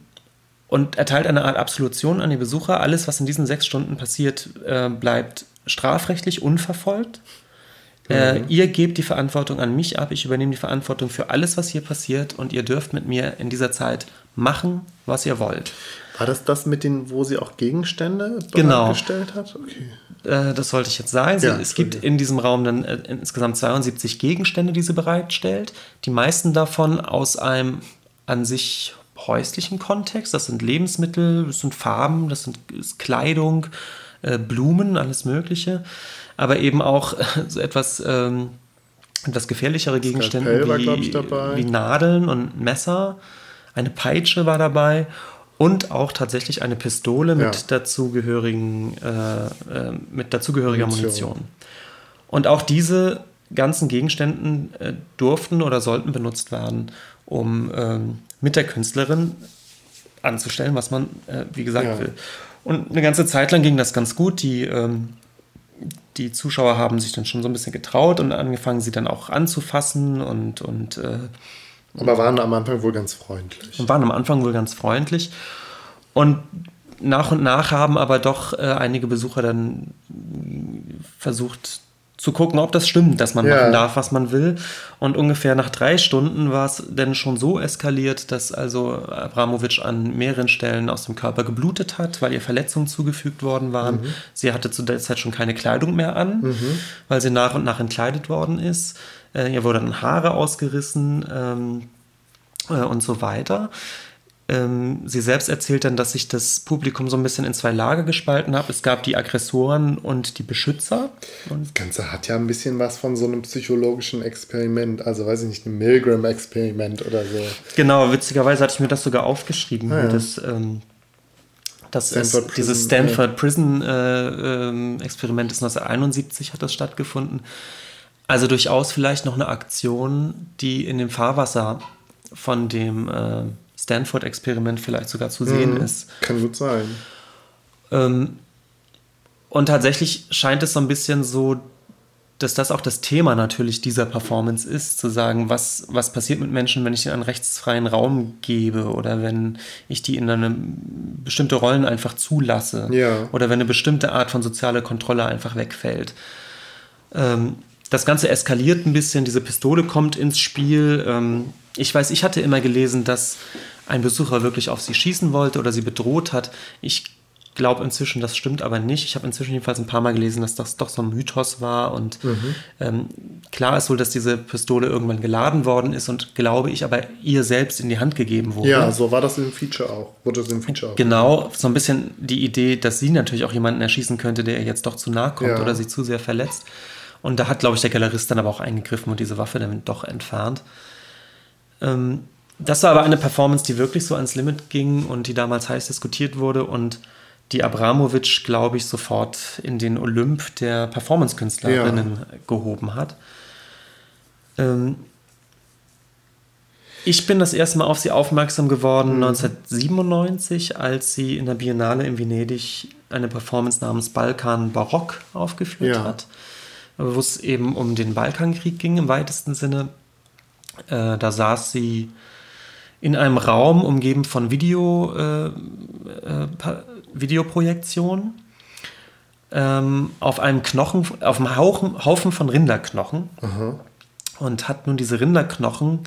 und erteilt eine Art Absolution an die Besucher. Alles, was in diesen sechs Stunden passiert, äh, bleibt strafrechtlich unverfolgt. Äh, mhm. ihr gebt die Verantwortung an mich ab, ich übernehme die Verantwortung für alles, was hier passiert und ihr dürft mit mir in dieser Zeit machen, was ihr wollt. War das das mit den, wo sie auch Gegenstände genau. gestellt hat? Okay. Äh, das sollte ich jetzt sagen. Sie, ja, es gibt in diesem Raum dann äh, insgesamt 72 Gegenstände, die sie bereitstellt. Die meisten davon aus einem an sich häuslichen Kontext. Das sind Lebensmittel, das sind Farben, das sind ist Kleidung, äh, Blumen, alles Mögliche. Aber eben auch so etwas, ähm, etwas gefährlichere Gegenstände wie, wie Nadeln und Messer. Eine Peitsche war dabei und auch tatsächlich eine Pistole mit ja. dazugehörigen äh, äh, mit dazugehöriger Munition. Munition. Und auch diese ganzen Gegenständen äh, durften oder sollten benutzt werden, um ähm, mit der Künstlerin anzustellen, was man, äh, wie gesagt, ja. will. Und eine ganze Zeit lang ging das ganz gut. Die, ähm, die Zuschauer haben sich dann schon so ein bisschen getraut und angefangen, sie dann auch anzufassen und, und äh, aber waren am Anfang wohl ganz freundlich. Und waren am Anfang wohl ganz freundlich. Und nach und nach haben aber doch äh, einige Besucher dann versucht zu gucken, ob das stimmt, dass man ja. machen darf, was man will. Und ungefähr nach drei Stunden war es dann schon so eskaliert, dass also Abramovic an mehreren Stellen aus dem Körper geblutet hat, weil ihr Verletzungen zugefügt worden waren. Mhm. Sie hatte zu der Zeit schon keine Kleidung mehr an, mhm. weil sie nach und nach entkleidet worden ist. Äh, ihr wurden Haare ausgerissen ähm, äh, und so weiter. Ähm, sie selbst erzählt dann, dass sich das Publikum so ein bisschen in zwei Lager gespalten hat. Es gab die Aggressoren und die Beschützer. Und das Ganze hat ja ein bisschen was von so einem psychologischen Experiment, also weiß ich nicht, ein Milgram-Experiment oder so. Genau, witzigerweise hatte ich mir das sogar aufgeschrieben. Ah, ja. das, ähm, das Stanford ist, dieses Stanford Prison äh, äh, Experiment ist 1971 hat das stattgefunden. Also durchaus vielleicht noch eine Aktion, die in dem Fahrwasser von dem äh, Stanford-Experiment vielleicht sogar zu sehen mhm, ist. Kann gut sein. Ähm, und tatsächlich scheint es so ein bisschen so, dass das auch das Thema natürlich dieser Performance ist, zu sagen, was, was passiert mit Menschen, wenn ich ihnen einen rechtsfreien Raum gebe oder wenn ich die in eine bestimmte Rollen einfach zulasse Ja. oder wenn eine bestimmte Art von sozialer Kontrolle einfach wegfällt. Ähm, das Ganze eskaliert ein bisschen, diese Pistole kommt ins Spiel. Ähm, ich weiß, ich hatte immer gelesen, dass ein Besucher wirklich auf sie schießen wollte oder sie bedroht hat. Ich glaube inzwischen, das stimmt aber nicht. Ich habe inzwischen jedenfalls ein paar Mal gelesen, dass das doch so ein Mythos war. Und ähm, klar ist wohl, dass diese Pistole irgendwann geladen worden ist und glaube ich aber ihr selbst in die Hand gegeben wurde. Ja, so war das im Feature auch. Wurde es im Feature auch. Genau, so ein bisschen die Idee, dass sie natürlich auch jemanden erschießen könnte, der ihr jetzt doch zu nahe kommt Ja. oder sie zu sehr verletzt. Und da hat, glaube ich, der Galerist dann aber auch eingegriffen und diese Waffe dann doch entfernt. Ähm, das war aber eine Performance, die wirklich so ans Limit ging und die damals heiß diskutiert wurde und die Abramowitsch, glaube ich, sofort in den Olymp der Performance-Künstlerinnen gehoben hat. Ähm, ich bin das erste Mal auf sie aufmerksam geworden 1997, als sie in der Biennale in Venedig eine Performance namens Balkan Barock aufgeführt Ja. hat, wo es eben um den Balkankrieg ging im weitesten Sinne. Äh, da saß sie in einem Raum umgeben von Video, äh, äh, Videoprojektionen ähm, auf einem Knochen, auf einem Haufen, Haufen von Rinderknochen und hat nun diese Rinderknochen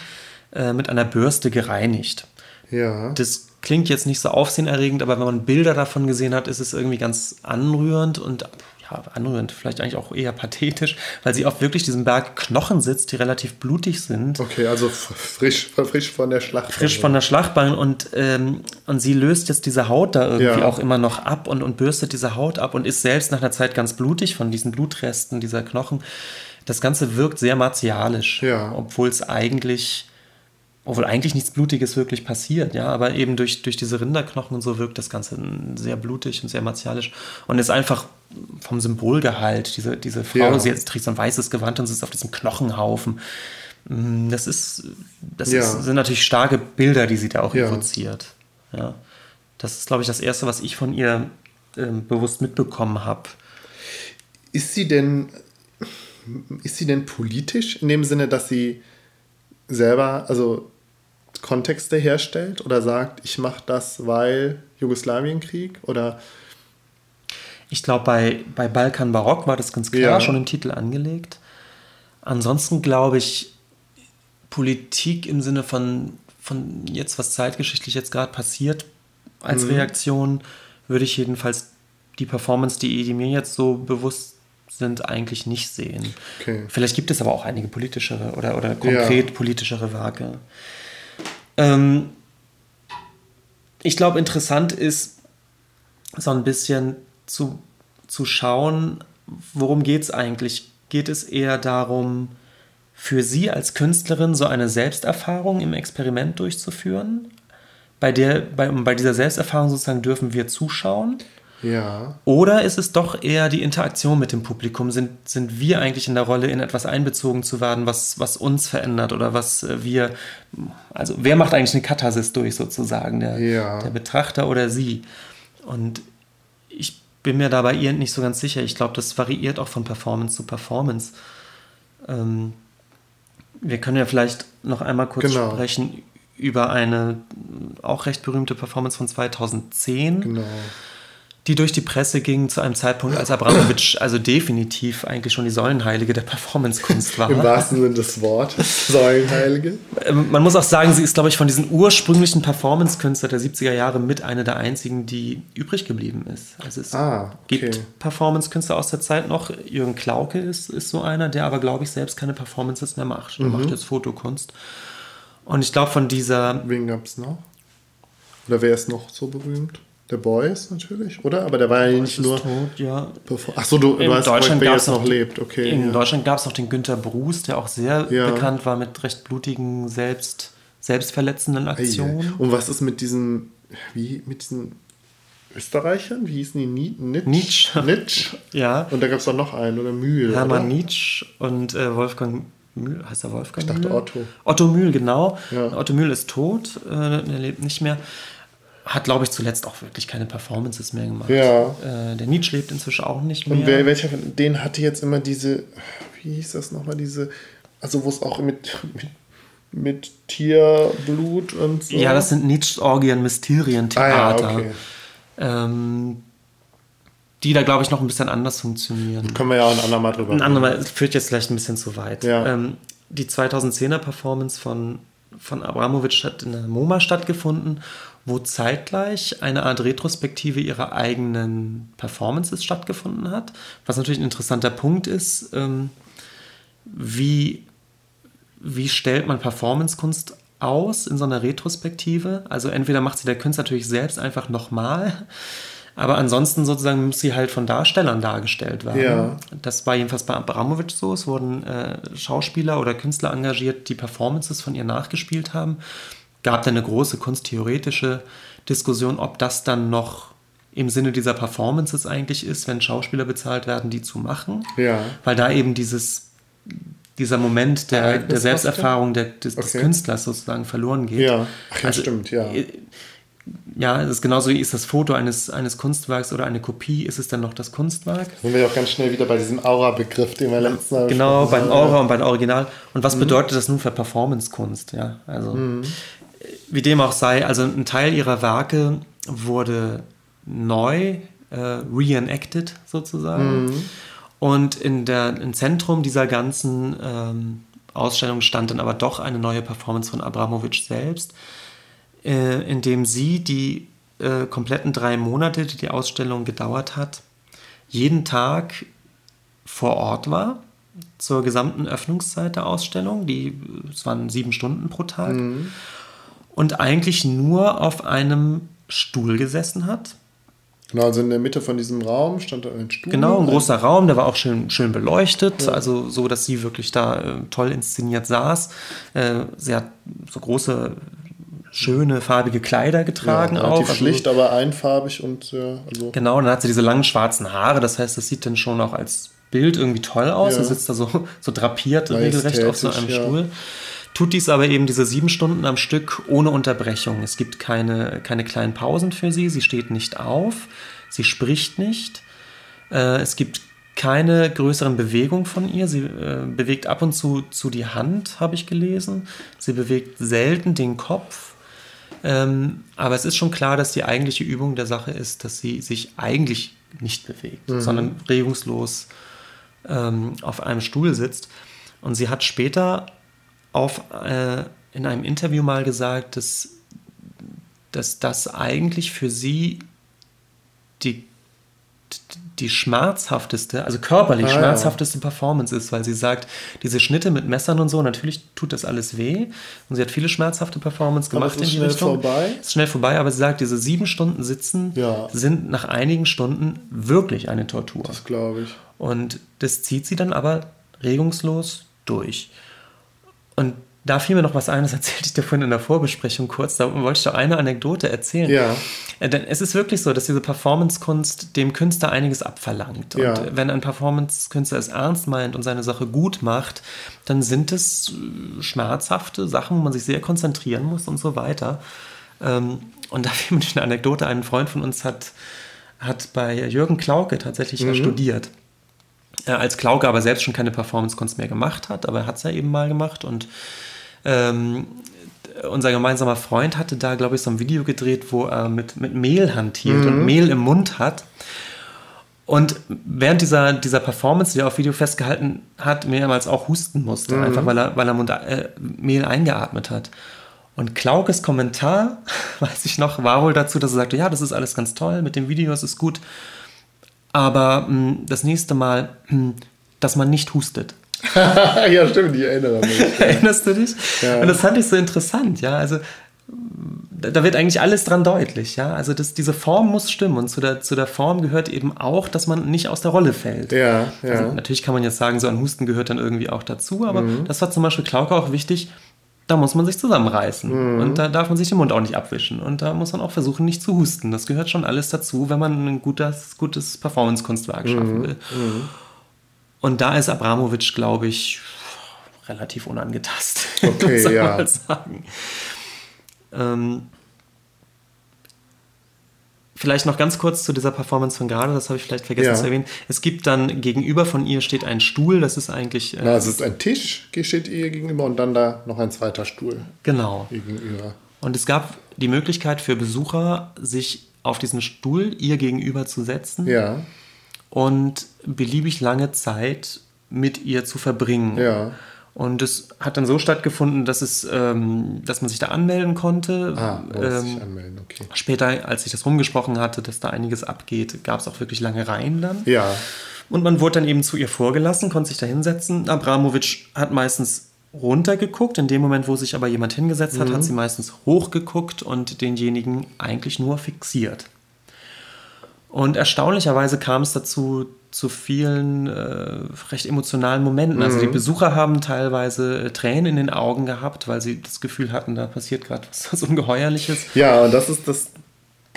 äh, mit einer Bürste gereinigt. Ja. Das klingt jetzt nicht so aufsehenerregend, aber wenn man Bilder davon gesehen hat, ist es irgendwie ganz anrührend und ja, anrührend, vielleicht eigentlich auch eher pathetisch, weil sie auf wirklich diesem Berg Knochen sitzt, die relativ blutig sind. Okay, also frisch, frisch von der Schlacht. Frisch von der Schlachtbahn und, ähm, und sie löst jetzt diese Haut da irgendwie Ja. auch immer noch ab und, und bürstet diese Haut ab und ist selbst nach einer Zeit ganz blutig von diesen Blutresten dieser Knochen. Das Ganze wirkt sehr martialisch, Ja. obwohl es eigentlich, obwohl eigentlich nichts Blutiges wirklich passiert, ja, aber eben durch, durch diese Rinderknochen und so wirkt das Ganze sehr blutig und sehr martialisch und ist einfach vom Symbolgehalt, diese, diese Frau, Ja. sie jetzt trägt so ein weißes Gewand und sitzt auf diesem Knochenhaufen. Mm, Das ist, das Ja. ist, sind natürlich starke Bilder, die sie da auch Ja. evoziert. Ja. Das ist, glaube ich, das Erste, was ich von ihr ähm, bewusst mitbekommen habe. Ist sie denn, ist sie denn politisch in dem Sinne, dass sie selber, also Kontexte herstellt oder sagt, ich mache das, weil Jugoslawienkrieg oder Ich glaube, bei, bei Balkan Barock war das ganz klar Ja. schon im Titel angelegt. Ansonsten glaube ich, Politik im Sinne von, von jetzt, was zeitgeschichtlich jetzt gerade passiert, als Mhm. Reaktion, würde ich jedenfalls die Performance, die, die mir jetzt so bewusst sind, eigentlich nicht sehen. Okay. Vielleicht gibt es aber auch einige politischere oder, oder konkret politischere Werke. Ähm, ich glaube, interessant ist, so ein bisschen zu, zu schauen, worum geht es eigentlich? Geht es eher darum, für Sie als Künstlerin so eine Selbsterfahrung im Experiment durchzuführen? Bei, der, bei, bei dieser Selbsterfahrung sozusagen dürfen wir zuschauen? ja, Oder ist es doch eher die Interaktion mit dem Publikum? Sind, sind wir eigentlich in der Rolle, in etwas einbezogen zu werden, was, was uns verändert oder was äh, wir, also wer macht eigentlich eine Katharsis durch sozusagen? Der, Ja. der Betrachter oder sie? Und ich bin mir da bei ihr nicht so ganz sicher. Ich glaube, das variiert auch von Performance zu Performance. Ähm, wir können ja vielleicht noch einmal kurz Genau. sprechen über eine auch recht berühmte Performance von 2010 genau. Die durch die Presse ging zu einem Zeitpunkt, als Abramowitsch also definitiv eigentlich schon die Säulenheilige der Performancekunst war. Im wahrsten Sinne des Wortes, Säulenheilige. Ähm, Man muss auch sagen, sie ist, glaube ich, von diesen ursprünglichen Performance-Künstlern der 70er Jahre mit einer der einzigen, die übrig geblieben ist. Also es Ah, okay. gibt Performance-Künstler aus der Zeit noch. Jürgen Klauke ist, ist so einer, der aber, glaube ich, selbst keine Performances mehr macht. Er Mhm. macht jetzt Fotokunst. Und ich glaube, von dieser Wen gab es noch? Oder wer ist noch so berühmt? Der Boys natürlich, oder? Aber der war ja nicht ist nur. tot, ja, Achso, du, du In weißt, Deutschland wer gab's jetzt noch lebt. Okay. In ja. Deutschland gab es noch den Günter Bruce, der auch sehr Ja. bekannt war mit recht blutigen, selbst, selbstverletzenden. Aktionen. Und was ist mit diesen, wie, mit diesen Österreichern? Wie hießen die? Nie- Nitsch? Nietzsche. <laughs> Nitsch. Ja, Und da gab es doch noch einen, oder Mühl. Hermann oder? Nietzsche und äh, Wolfgang Mühl, heißt er Wolfgang Ich dachte Mühl? Otto. Otto Mühl, genau. Ja. Otto Mühl ist tot, äh, er lebt nicht mehr. Hat, glaube ich, zuletzt auch wirklich keine Performances mehr gemacht. Ja. Äh, der Nietzsche lebt inzwischen auch nicht mehr. Und wer, welcher von denen hatte jetzt immer diese, wie hieß das nochmal, diese, also wo es auch mit, mit, mit Tierblut und so. Ja, das sind Nietzsche Orgien Mysterien Theater. Ah, ja, okay. ähm, die da, glaube ich, noch ein bisschen anders funktionieren. Können wir ja auch ein andermal drüber reden. Ein andermal führt jetzt vielleicht ein bisschen zu weit. Ja. Ähm, die 2010er Performance von, von Abramowitsch hat in der MoMA stattgefunden, wo zeitgleich eine Art Retrospektive ihrer eigenen Performances stattgefunden hat. Was natürlich ein interessanter Punkt ist, ähm, wie, wie stellt man Performancekunst aus in so einer Retrospektive? Also entweder macht sie der Künstler natürlich selbst einfach nochmal aber ansonsten sozusagen muss sie halt von Darstellern dargestellt werden. Ja. Das war jedenfalls bei Abramowitsch so. Es wurden äh, Schauspieler oder Künstler engagiert, die Performances von ihr nachgespielt haben. Gab dann eine große kunsttheoretische Diskussion, ob das dann noch im Sinne dieser Performances eigentlich ist, wenn Schauspieler bezahlt werden, die zu machen. Ja. Weil da eben dieses, dieser Moment der, der Selbsterfahrung der, des, okay. des, Künstlers sozusagen verloren geht. Ja, Ach, ja also, stimmt, ja. Äh, ja, es ist genauso wie ist das Foto eines, eines Kunstwerks oder eine Kopie, ist es dann noch das Kunstwerk? Sind wir ja auch ganz schnell wieder bei diesem Aura-Begriff, den wir letztes Mal Genau, beim Aura und beim Original. Und was mhm. bedeutet das nun für Performance-Kunst? Ja, also, mhm. Wie dem auch sei, also ein Teil ihrer Werke wurde neu äh, reenacted sozusagen. Mhm. Und in der, im Zentrum dieser ganzen ähm, Ausstellung stand dann aber doch eine neue Performance von Abramowitsch selbst äh, in dem sie die äh, kompletten drei Monate, die die Ausstellung gedauert hat, jeden Tag vor Ort war zur gesamten Öffnungszeit der Ausstellung. Die, es waren sieben Stunden pro Tag. Mhm. Und eigentlich nur auf einem Stuhl gesessen hat. Genau, also in der Mitte von diesem Raum stand da ein Stuhl. Genau, ein großer Raum, der war auch schön, schön beleuchtet, ja. also so, dass sie wirklich da äh, toll inszeniert saß. Äh, sie hat so große schöne farbige Kleider getragen ja, relativ auch. Also, schlicht, aber einfarbig und ja, also. Genau, und dann hat sie diese langen schwarzen Haare, das heißt, das sieht dann schon auch als Bild irgendwie toll aus. Ja. Sie sitzt da so, so drapiert regelrecht auf so einem ja. Stuhl. Tut dies aber eben diese sieben Stunden am Stück ohne Unterbrechung. Es gibt keine, keine kleinen Pausen für sie, sie steht nicht auf, sie spricht nicht. Äh, es gibt keine größeren Bewegungen von ihr. Sie äh, bewegt ab und zu, zu die Hand, habe ich gelesen. Sie bewegt selten den Kopf. Ähm, aber es ist schon klar, dass die eigentliche Übung der Sache ist, dass sie sich eigentlich nicht bewegt, mhm. sondern regungslos ähm, auf einem Stuhl sitzt. Und sie hat später auf, äh, in einem Interview mal gesagt, dass, dass das eigentlich für sie die die schmerzhafteste, also körperlich ah, schmerzhafteste ja. Performance ist, weil sie sagt, diese Schnitte mit Messern und so, natürlich tut das alles weh. Und sie hat viele schmerzhafte Performances gemacht aber ist in die schnell Richtung. vorbei. Ist schnell vorbei, aber sie sagt, diese sieben Stunden Sitzen ja. sind nach einigen Stunden wirklich eine Tortur. Das glaube ich. Und das zieht sie dann aber regungslos durch. Und da fiel mir noch was ein, das erzählte ich dir vorhin in der Vorbesprechung kurz. Da wollte ich doch eine Anekdote erzählen. Ja. Äh, denn es ist wirklich so, dass diese Performance-Kunst dem Künstler einiges abverlangt. Ja. Und wenn ein Performance-Künstler es ernst meint und seine Sache gut macht, dann sind es äh, schmerzhafte Sachen, wo man sich sehr konzentrieren muss und so weiter. Ähm, und <laughs> da fiel mir eine Anekdote. Ein Freund von uns hat, hat bei Jürgen Klauke tatsächlich mhm. studiert äh, als Klauke aber selbst schon keine Performance-Kunst mehr gemacht hat, aber er hat es ja eben mal gemacht und ähm, unser gemeinsamer Freund hatte da, glaube ich, so ein Video gedreht, wo er mit, mit Mehl hantiert mhm. und Mehl im Mund hat. Und während dieser, dieser Performance, die er auf Video festgehalten hat, mehrmals auch husten musste, mhm. einfach weil er, weil er Mund, äh, Mehl eingeatmet hat. Und Klaukes Kommentar, <laughs> weiß ich noch, war wohl dazu, dass er sagte, ja, das ist alles ganz toll, mit dem Video ist es gut, aber mh, hm, das nächste Mal, mh, hm, dass man nicht hustet. <laughs> ja, stimmt, ich erinnere mich. <laughs> Erinnerst du dich? Ja. Und das fand ich so interessant, ja. Also da wird eigentlich alles dran deutlich, ja. Also das, diese Form muss stimmen und zu der, zu der Form gehört eben auch, dass man nicht aus der Rolle fällt. Ja, ja. Also natürlich kann man jetzt sagen, so ein Husten gehört dann irgendwie auch dazu, aber mhm. das war zum Beispiel Klauke auch wichtig, da muss man sich zusammenreißen mhm. und da darf man sich den Mund auch nicht abwischen und da muss man auch versuchen, nicht zu husten. Das gehört schon alles dazu, wenn man ein gutes, gutes Performance-Kunstwerk mhm. schaffen will. Mhm. Und da ist Abramowitsch, glaube ich, relativ unangetastet. <laughs> Okay, ja. Mal sagen. Ähm, Vielleicht noch ganz kurz zu dieser Performance von gerade, das habe ich vielleicht vergessen ja. zu erwähnen. Es gibt dann gegenüber von ihr steht ein Stuhl, das ist eigentlich. Äh, Na, es ist ein Tisch, steht ihr gegenüber und dann da noch ein zweiter Stuhl. Genau. Gegenüber. Und es gab die Möglichkeit für Besucher, sich auf diesen Stuhl ihr gegenüber zu setzen. Ja. Und beliebig lange Zeit mit ihr zu verbringen. Ja. Und es hat dann so stattgefunden, dass, es, ähm, dass man sich da anmelden konnte. Ah, ähm, anmelden, okay. Später, als ich das rumgesprochen hatte, dass da einiges abgeht, gab es auch wirklich lange Reihen dann. Ja. Und man wurde dann eben zu ihr vorgelassen, konnte sich da hinsetzen. Abramowitsch hat meistens runtergeguckt. In dem Moment, wo sich aber jemand hingesetzt hat, mhm. hat sie meistens hochgeguckt und denjenigen eigentlich nur fixiert. Und erstaunlicherweise kam es dazu, zu vielen äh, recht emotionalen Momenten. Also die mhm. Besucher haben teilweise äh, Tränen in den Augen gehabt, weil sie das Gefühl hatten, da passiert gerade was Ungeheuerliches. Ja, und das ist das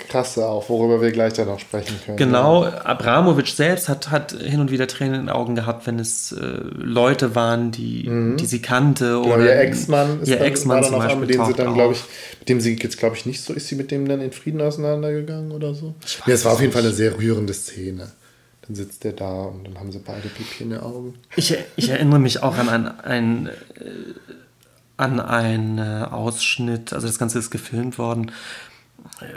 Krasse auch, worüber wir gleich dann noch sprechen können. Genau, ja. Abramowitsch selbst hat, hat hin und wieder Tränen in den Augen gehabt, wenn es äh, Leute waren, die, mhm. die sie kannte. Genau, oder ihr Ex-Mann ist ihr dann, Ex war dann auch mit dem sie dann, glaube ich, mit dem sie jetzt, glaube ich, nicht so, ist sie mit dem dann in Frieden auseinandergegangen oder so? Ja, es war auf jeden Fall eine sehr rührende Szene. Dann sitzt der da und dann haben sie beide Pipi in den Augen. Ich, ich erinnere mich auch an ein, ein, äh, an einen äh, Ausschnitt, also das Ganze ist gefilmt worden,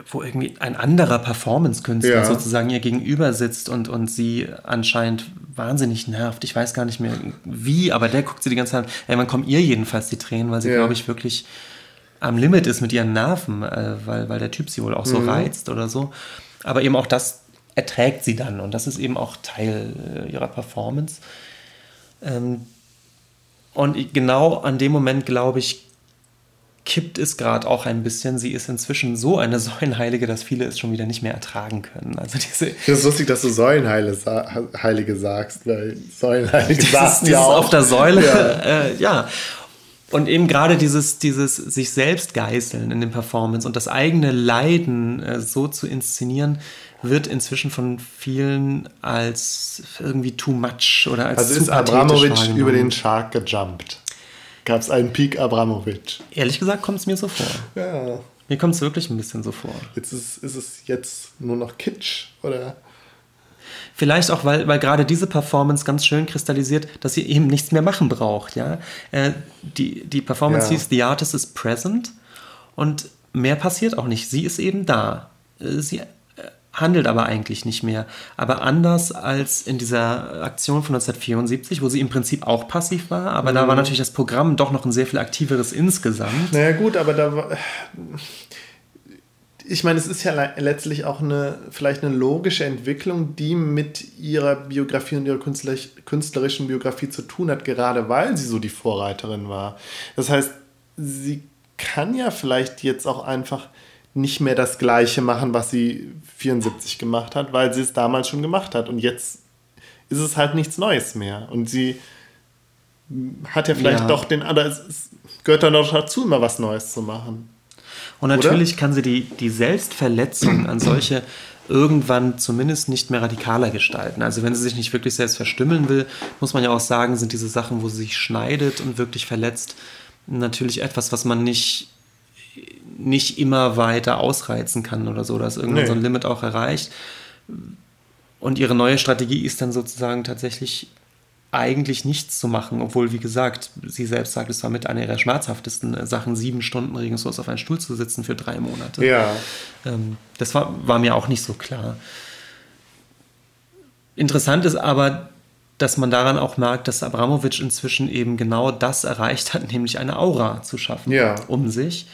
wo irgendwie ein anderer Performance-Künstler ja. sozusagen ihr gegenüber sitzt und, und sie anscheinend wahnsinnig nervt. Ich weiß gar nicht mehr wie, aber der guckt sie die ganze Zeit an. Ey, man kommt ihr jedenfalls die Tränen, weil sie, ja. glaube ich, wirklich am Limit ist mit ihren Nerven, äh, weil, weil der Typ sie wohl auch so mhm. reizt oder so. Aber eben auch das erträgt sie dann und das ist eben auch Teil äh, ihrer Performance. Ähm, und genau an dem Moment, glaube ich, kippt es gerade auch ein bisschen. Sie ist inzwischen so eine <laughs> Säulenheilige, dass viele es schon wieder nicht mehr ertragen können. Also diese, das ist lustig, dass du Säulenheilige sagst, weil Säulenheilige <laughs> sagst ja auch. auf der Säule, ja. Äh, ja. Und eben gerade dieses, dieses sich selbst geißeln in den Performance und das eigene Leiden äh, so zu inszenieren, wird inzwischen von vielen als irgendwie too much oder als Also ist Abramowitsch über den Shark gejumpt. Gab es einen Peak Abramowitsch? Ehrlich gesagt kommt es mir so vor. Ja. Mir kommt es wirklich ein bisschen so vor. Jetzt ist, ist es jetzt nur noch Kitsch, oder? Vielleicht auch, weil, weil gerade diese Performance ganz schön kristallisiert, dass sie eben nichts mehr machen braucht. Ja? Äh, die, die Performance ja. hieß The Artist is Present und mehr passiert auch nicht. Sie ist eben da. Äh, sie handelt aber eigentlich nicht mehr. Aber anders als in dieser Aktion von 1974, wo sie im Prinzip auch passiv war, aber mhm. da war mhm. natürlich das Programm doch noch ein sehr viel aktiveres insgesamt. Naja gut, aber da war... Ich meine, es ist ja letztlich auch eine vielleicht eine logische Entwicklung, die mit ihrer Biografie und ihrer künstlerischen Biografie zu tun hat, gerade weil sie so die Vorreiterin war. Das heißt, sie kann ja vielleicht jetzt auch einfach nicht mehr das Gleiche machen, was sie 74 gemacht hat, weil sie es damals schon gemacht hat. Und jetzt ist es halt nichts Neues mehr. Und sie hat ja vielleicht ja. doch den, aber es gehört dann doch dazu, immer was Neues zu machen. Und natürlich Oder? kann sie die, die Selbstverletzung an solche irgendwann zumindest nicht mehr radikaler gestalten. Also wenn sie sich nicht wirklich selbst verstümmeln will, muss man ja auch sagen, sind diese Sachen, wo sie sich schneidet und wirklich verletzt, natürlich etwas, was man nicht nicht immer weiter ausreizen kann oder so. Da ist irgendwann nee. so ein Limit auch erreicht. Und ihre neue Strategie ist dann sozusagen tatsächlich eigentlich nichts zu machen, obwohl, wie gesagt, sie selbst sagt, es war mit einer ihrer schmerzhaftesten Sachen, sieben Stunden regungslos auf einem Stuhl zu sitzen für drei Monate. Ja. Ähm, das war, war mir auch nicht so klar. Interessant ist aber, dass man daran auch merkt, dass Abramowitsch inzwischen eben genau das erreicht hat, <laughs> nämlich eine Aura zu schaffen ja. um sich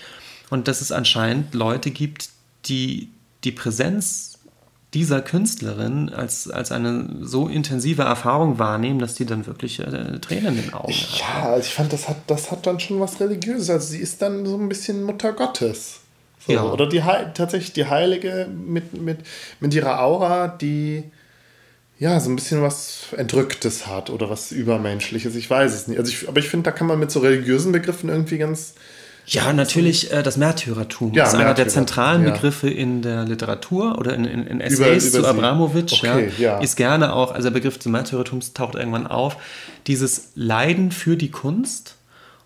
und dass es anscheinend Leute gibt, die die Präsenz dieser Künstlerin als, als eine so intensive Erfahrung wahrnehmen, dass die dann wirklich äh, Tränen in den Augen haben. Ja, also ich fand, das hat, das hat dann schon was Religiöses. Also sie ist dann so ein bisschen Mutter Gottes. So, ja. Oder die tatsächlich die Heilige mit, mit, mit ihrer Aura, die ja so ein bisschen was Entrücktes hat oder was Übermenschliches. Ich weiß es nicht. Also ich, aber ich finde, da kann man mit so religiösen Begriffen irgendwie ganz ja, natürlich äh, das Märtyrertum. Ja, das ist Märtyrer. einer der zentralen ja. Begriffe in der Literatur oder in, in, in Essays über, über zu Abramowitsch. Okay, ja, Ist gerne auch, also der Begriff des Märtyrertums taucht irgendwann auf. Dieses Leiden für die Kunst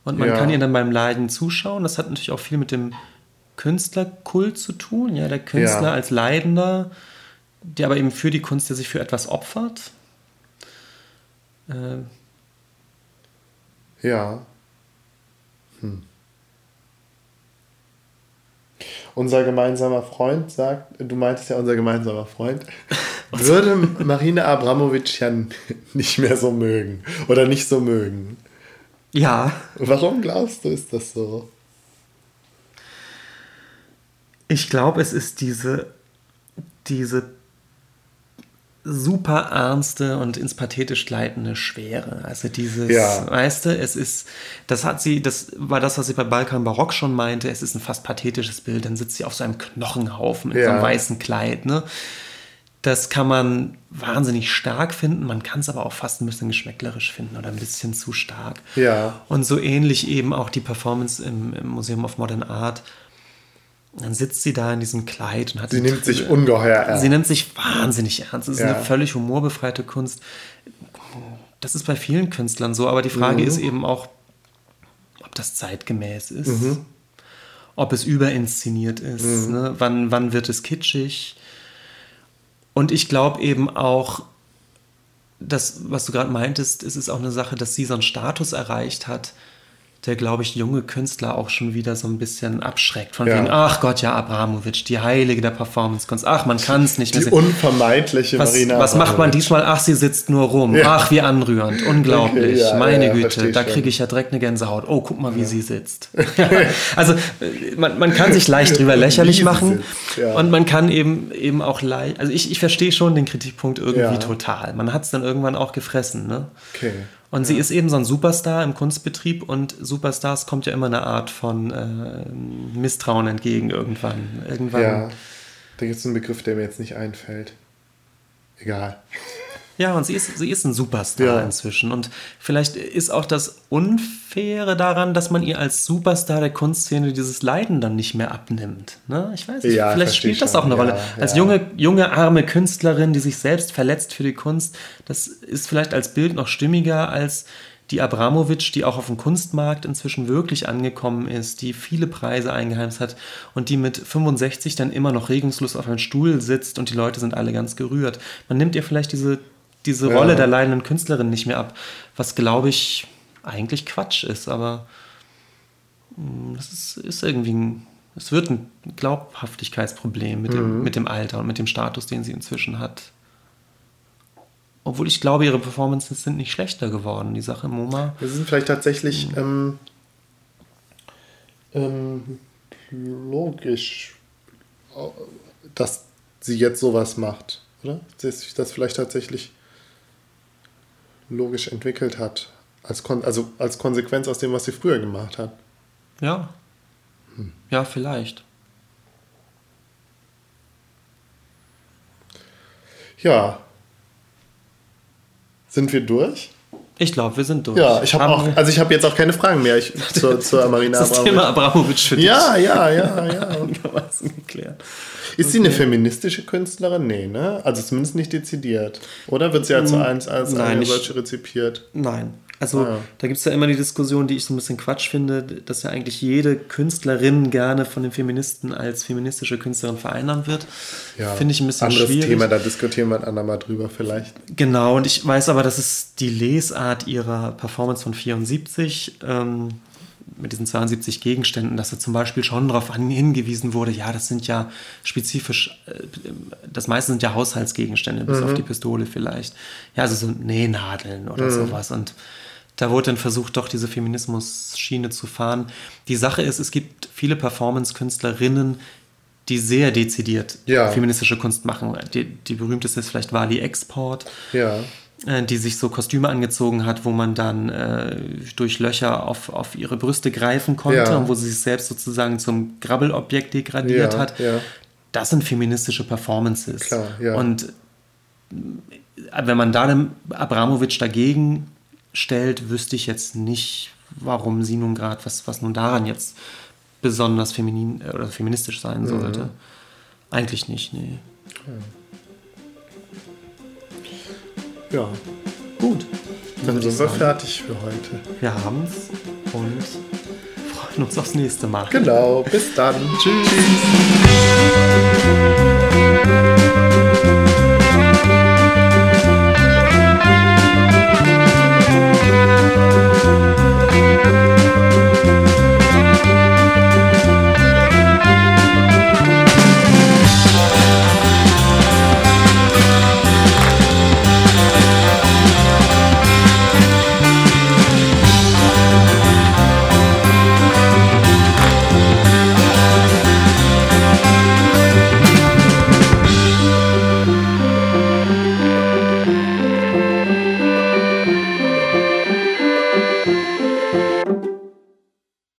und man kann ihr dann beim Leiden zuschauen. Das hat natürlich auch viel mit dem Künstlerkult zu tun, ja, der Künstler als Leidender, der aber eben für die Kunst, der sich für etwas opfert. Äh, ja. Hm. Unser gemeinsamer Freund sagt, du meintest ja unser gemeinsamer Freund, <laughs> würde Marina Abramovic ja nicht mehr so mögen oder nicht so mögen. Ja. Warum glaubst du, ist das so? Ich glaube, es ist diese, diese super ernste und ins Pathetisch gleitende Schwere. Also dieses, ja. weißt du, es ist, das hat sie, das war das, was sie bei Balkan Barock schon meinte, es ist ein fast pathetisches Bild, dann sitzt sie auf so einem Knochenhaufen in ja. so einem weißen Kleid, ne? Das kann man wahnsinnig stark finden, man kann es aber auch fast ein bisschen geschmäcklerisch finden oder ein bisschen zu stark. Ja. Und so ähnlich eben auch die Performance im, im Museum of Modern Art dann sitzt sie da in diesem Kleid und hat. Sie nimmt Trille. sich ungeheuer ernst. Sie nimmt sich wahnsinnig ernst. Das ist ja. eine völlig humorbefreite Kunst. Das ist bei vielen Künstlern so, aber die Frage mhm. ist eben auch, ob das zeitgemäß ist, mhm. ob es überinszeniert ist, mhm. ne? wann, wann wird es kitschig. Und ich glaube eben auch, das, was du gerade meintest, es ist auch eine Sache, dass sie so einen Status erreicht hat, der, glaube ich, junge Künstler auch schon wieder so ein bisschen abschreckt. Von ja. wegen, ach Gott, ja, Abramowitsch, die Heilige der Performance-Kunst. Ach, man kann es nicht mehr. Die unvermeidliche was, Marina. Was macht man diesmal? Ach, sie sitzt nur rum. Ja. Ach, wie anrührend. Unglaublich. Okay, ja, Meine Güte, da kriege ich ja direkt eine Gänsehaut. Oh, guck mal, wie sie sitzt. <laughs> also, äh, man, man kann sich leicht drüber lächerlich machen. Und man kann eben, eben auch leicht. Also, ich, ich verstehe schon den Kritikpunkt irgendwie total. Man hat es dann irgendwann auch gefressen. Ne? Okay. Und ja. sie ist eben so ein Superstar im Kunstbetrieb und Superstars kommt ja immer eine Art von äh, Misstrauen entgegen irgendwann. irgendwann. Ja, da gibt es einen Begriff, der mir jetzt nicht einfällt. Egal. Ja, und sie ist, sie ist ein Superstar ja. inzwischen. Und vielleicht ist auch das Unfaire daran, dass man ihr als Superstar der Kunstszene dieses Leiden dann nicht mehr abnimmt. Ne? Ich weiß nicht, ja, vielleicht spielt das auch eine Rolle. als ja. junge, junge, arme Künstlerin, die sich selbst verletzt für die Kunst, das ist vielleicht als Bild noch stimmiger als die Abramowitsch, die auch auf dem Kunstmarkt inzwischen wirklich angekommen ist, die viele Preise eingeheimst hat und die mit 65 dann immer noch regungslos auf einem Stuhl sitzt und die Leute sind alle ganz gerührt. Man nimmt ihr vielleicht diese diese Rolle ja. der leidenden Künstlerin nicht mehr ab, was glaube ich eigentlich Quatsch ist, aber hm, das ist, ist irgendwie ein, es wird ein Glaubhaftigkeitsproblem mit, mhm. dem, mit dem Alter und mit dem Status, den sie inzwischen hat. Obwohl ich glaube, ihre Performances sind nicht schlechter geworden, die Sache MoMA. Wir sind vielleicht tatsächlich mhm. ähm, ähm, logisch, dass sie jetzt sowas macht, oder? Dass sich das vielleicht tatsächlich logisch entwickelt hat. Als also als Konsequenz aus dem, was sie früher gemacht hat. Ja. Hm. Ja, vielleicht. Ja. Sind wir durch? Ich glaube, wir sind durch. Ja, ich habe auch, also ich habe jetzt auch keine Fragen mehr ich, <laughs> zur, zur Marina das Abramovic. Thema Abramovic für dich. Ja, ja, ja, ja. geklärt. Ist okay. sie eine feministische Künstlerin? Nee, ne? Also zumindest nicht dezidiert. Oder wird sie als, als, als Nein, eine solche rezipiert? Nein. Also ah. da gibt es ja immer die Diskussion, die ich so ein bisschen Quatsch finde, dass ja eigentlich jede Künstlerin gerne von den Feministen als feministische Künstlerin vereinnahmt wird. Ja, finde ich ein bisschen anderes schwierig. Thema, da diskutieren wir ein andermal drüber vielleicht. Genau, und ich weiß aber, dass es die Lesart ihrer Performance von 74 ähm, mit diesen 72 Gegenständen, dass da zum Beispiel schon darauf hingewiesen wurde, ja, das sind ja spezifisch, äh, das meiste sind ja Haushaltsgegenstände, bis mhm. auf die Pistole vielleicht. Ja, also so Nähnadeln oder mhm. sowas. Und da wurde dann versucht, doch diese Feminismus-Schiene zu fahren. Die Sache ist, es gibt viele Performance-Künstlerinnen, die sehr dezidiert ja. feministische Kunst machen. Die, die berühmteste ist vielleicht Wali Export. Ja äh, die sich so Kostüme angezogen hat, wo man dann äh, durch Löcher auf, auf ihre Brüste greifen konnte ja. und wo sie sich selbst sozusagen zum Grabbelobjekt degradiert hat. Das sind feministische Performances. Klar, und äh, wenn man da den Abramowitsch dagegen stellt, wüsste ich jetzt nicht, warum sie nun gerade, was, was nun daran jetzt besonders feminin äh, oder feministisch sein mhm. sollte. Eigentlich nicht, nee. Ja. Gut. Dann sind wir fertig für heute. Wir haben es und freuen uns aufs nächste Mal. Genau, bis dann. <laughs> Tschüss.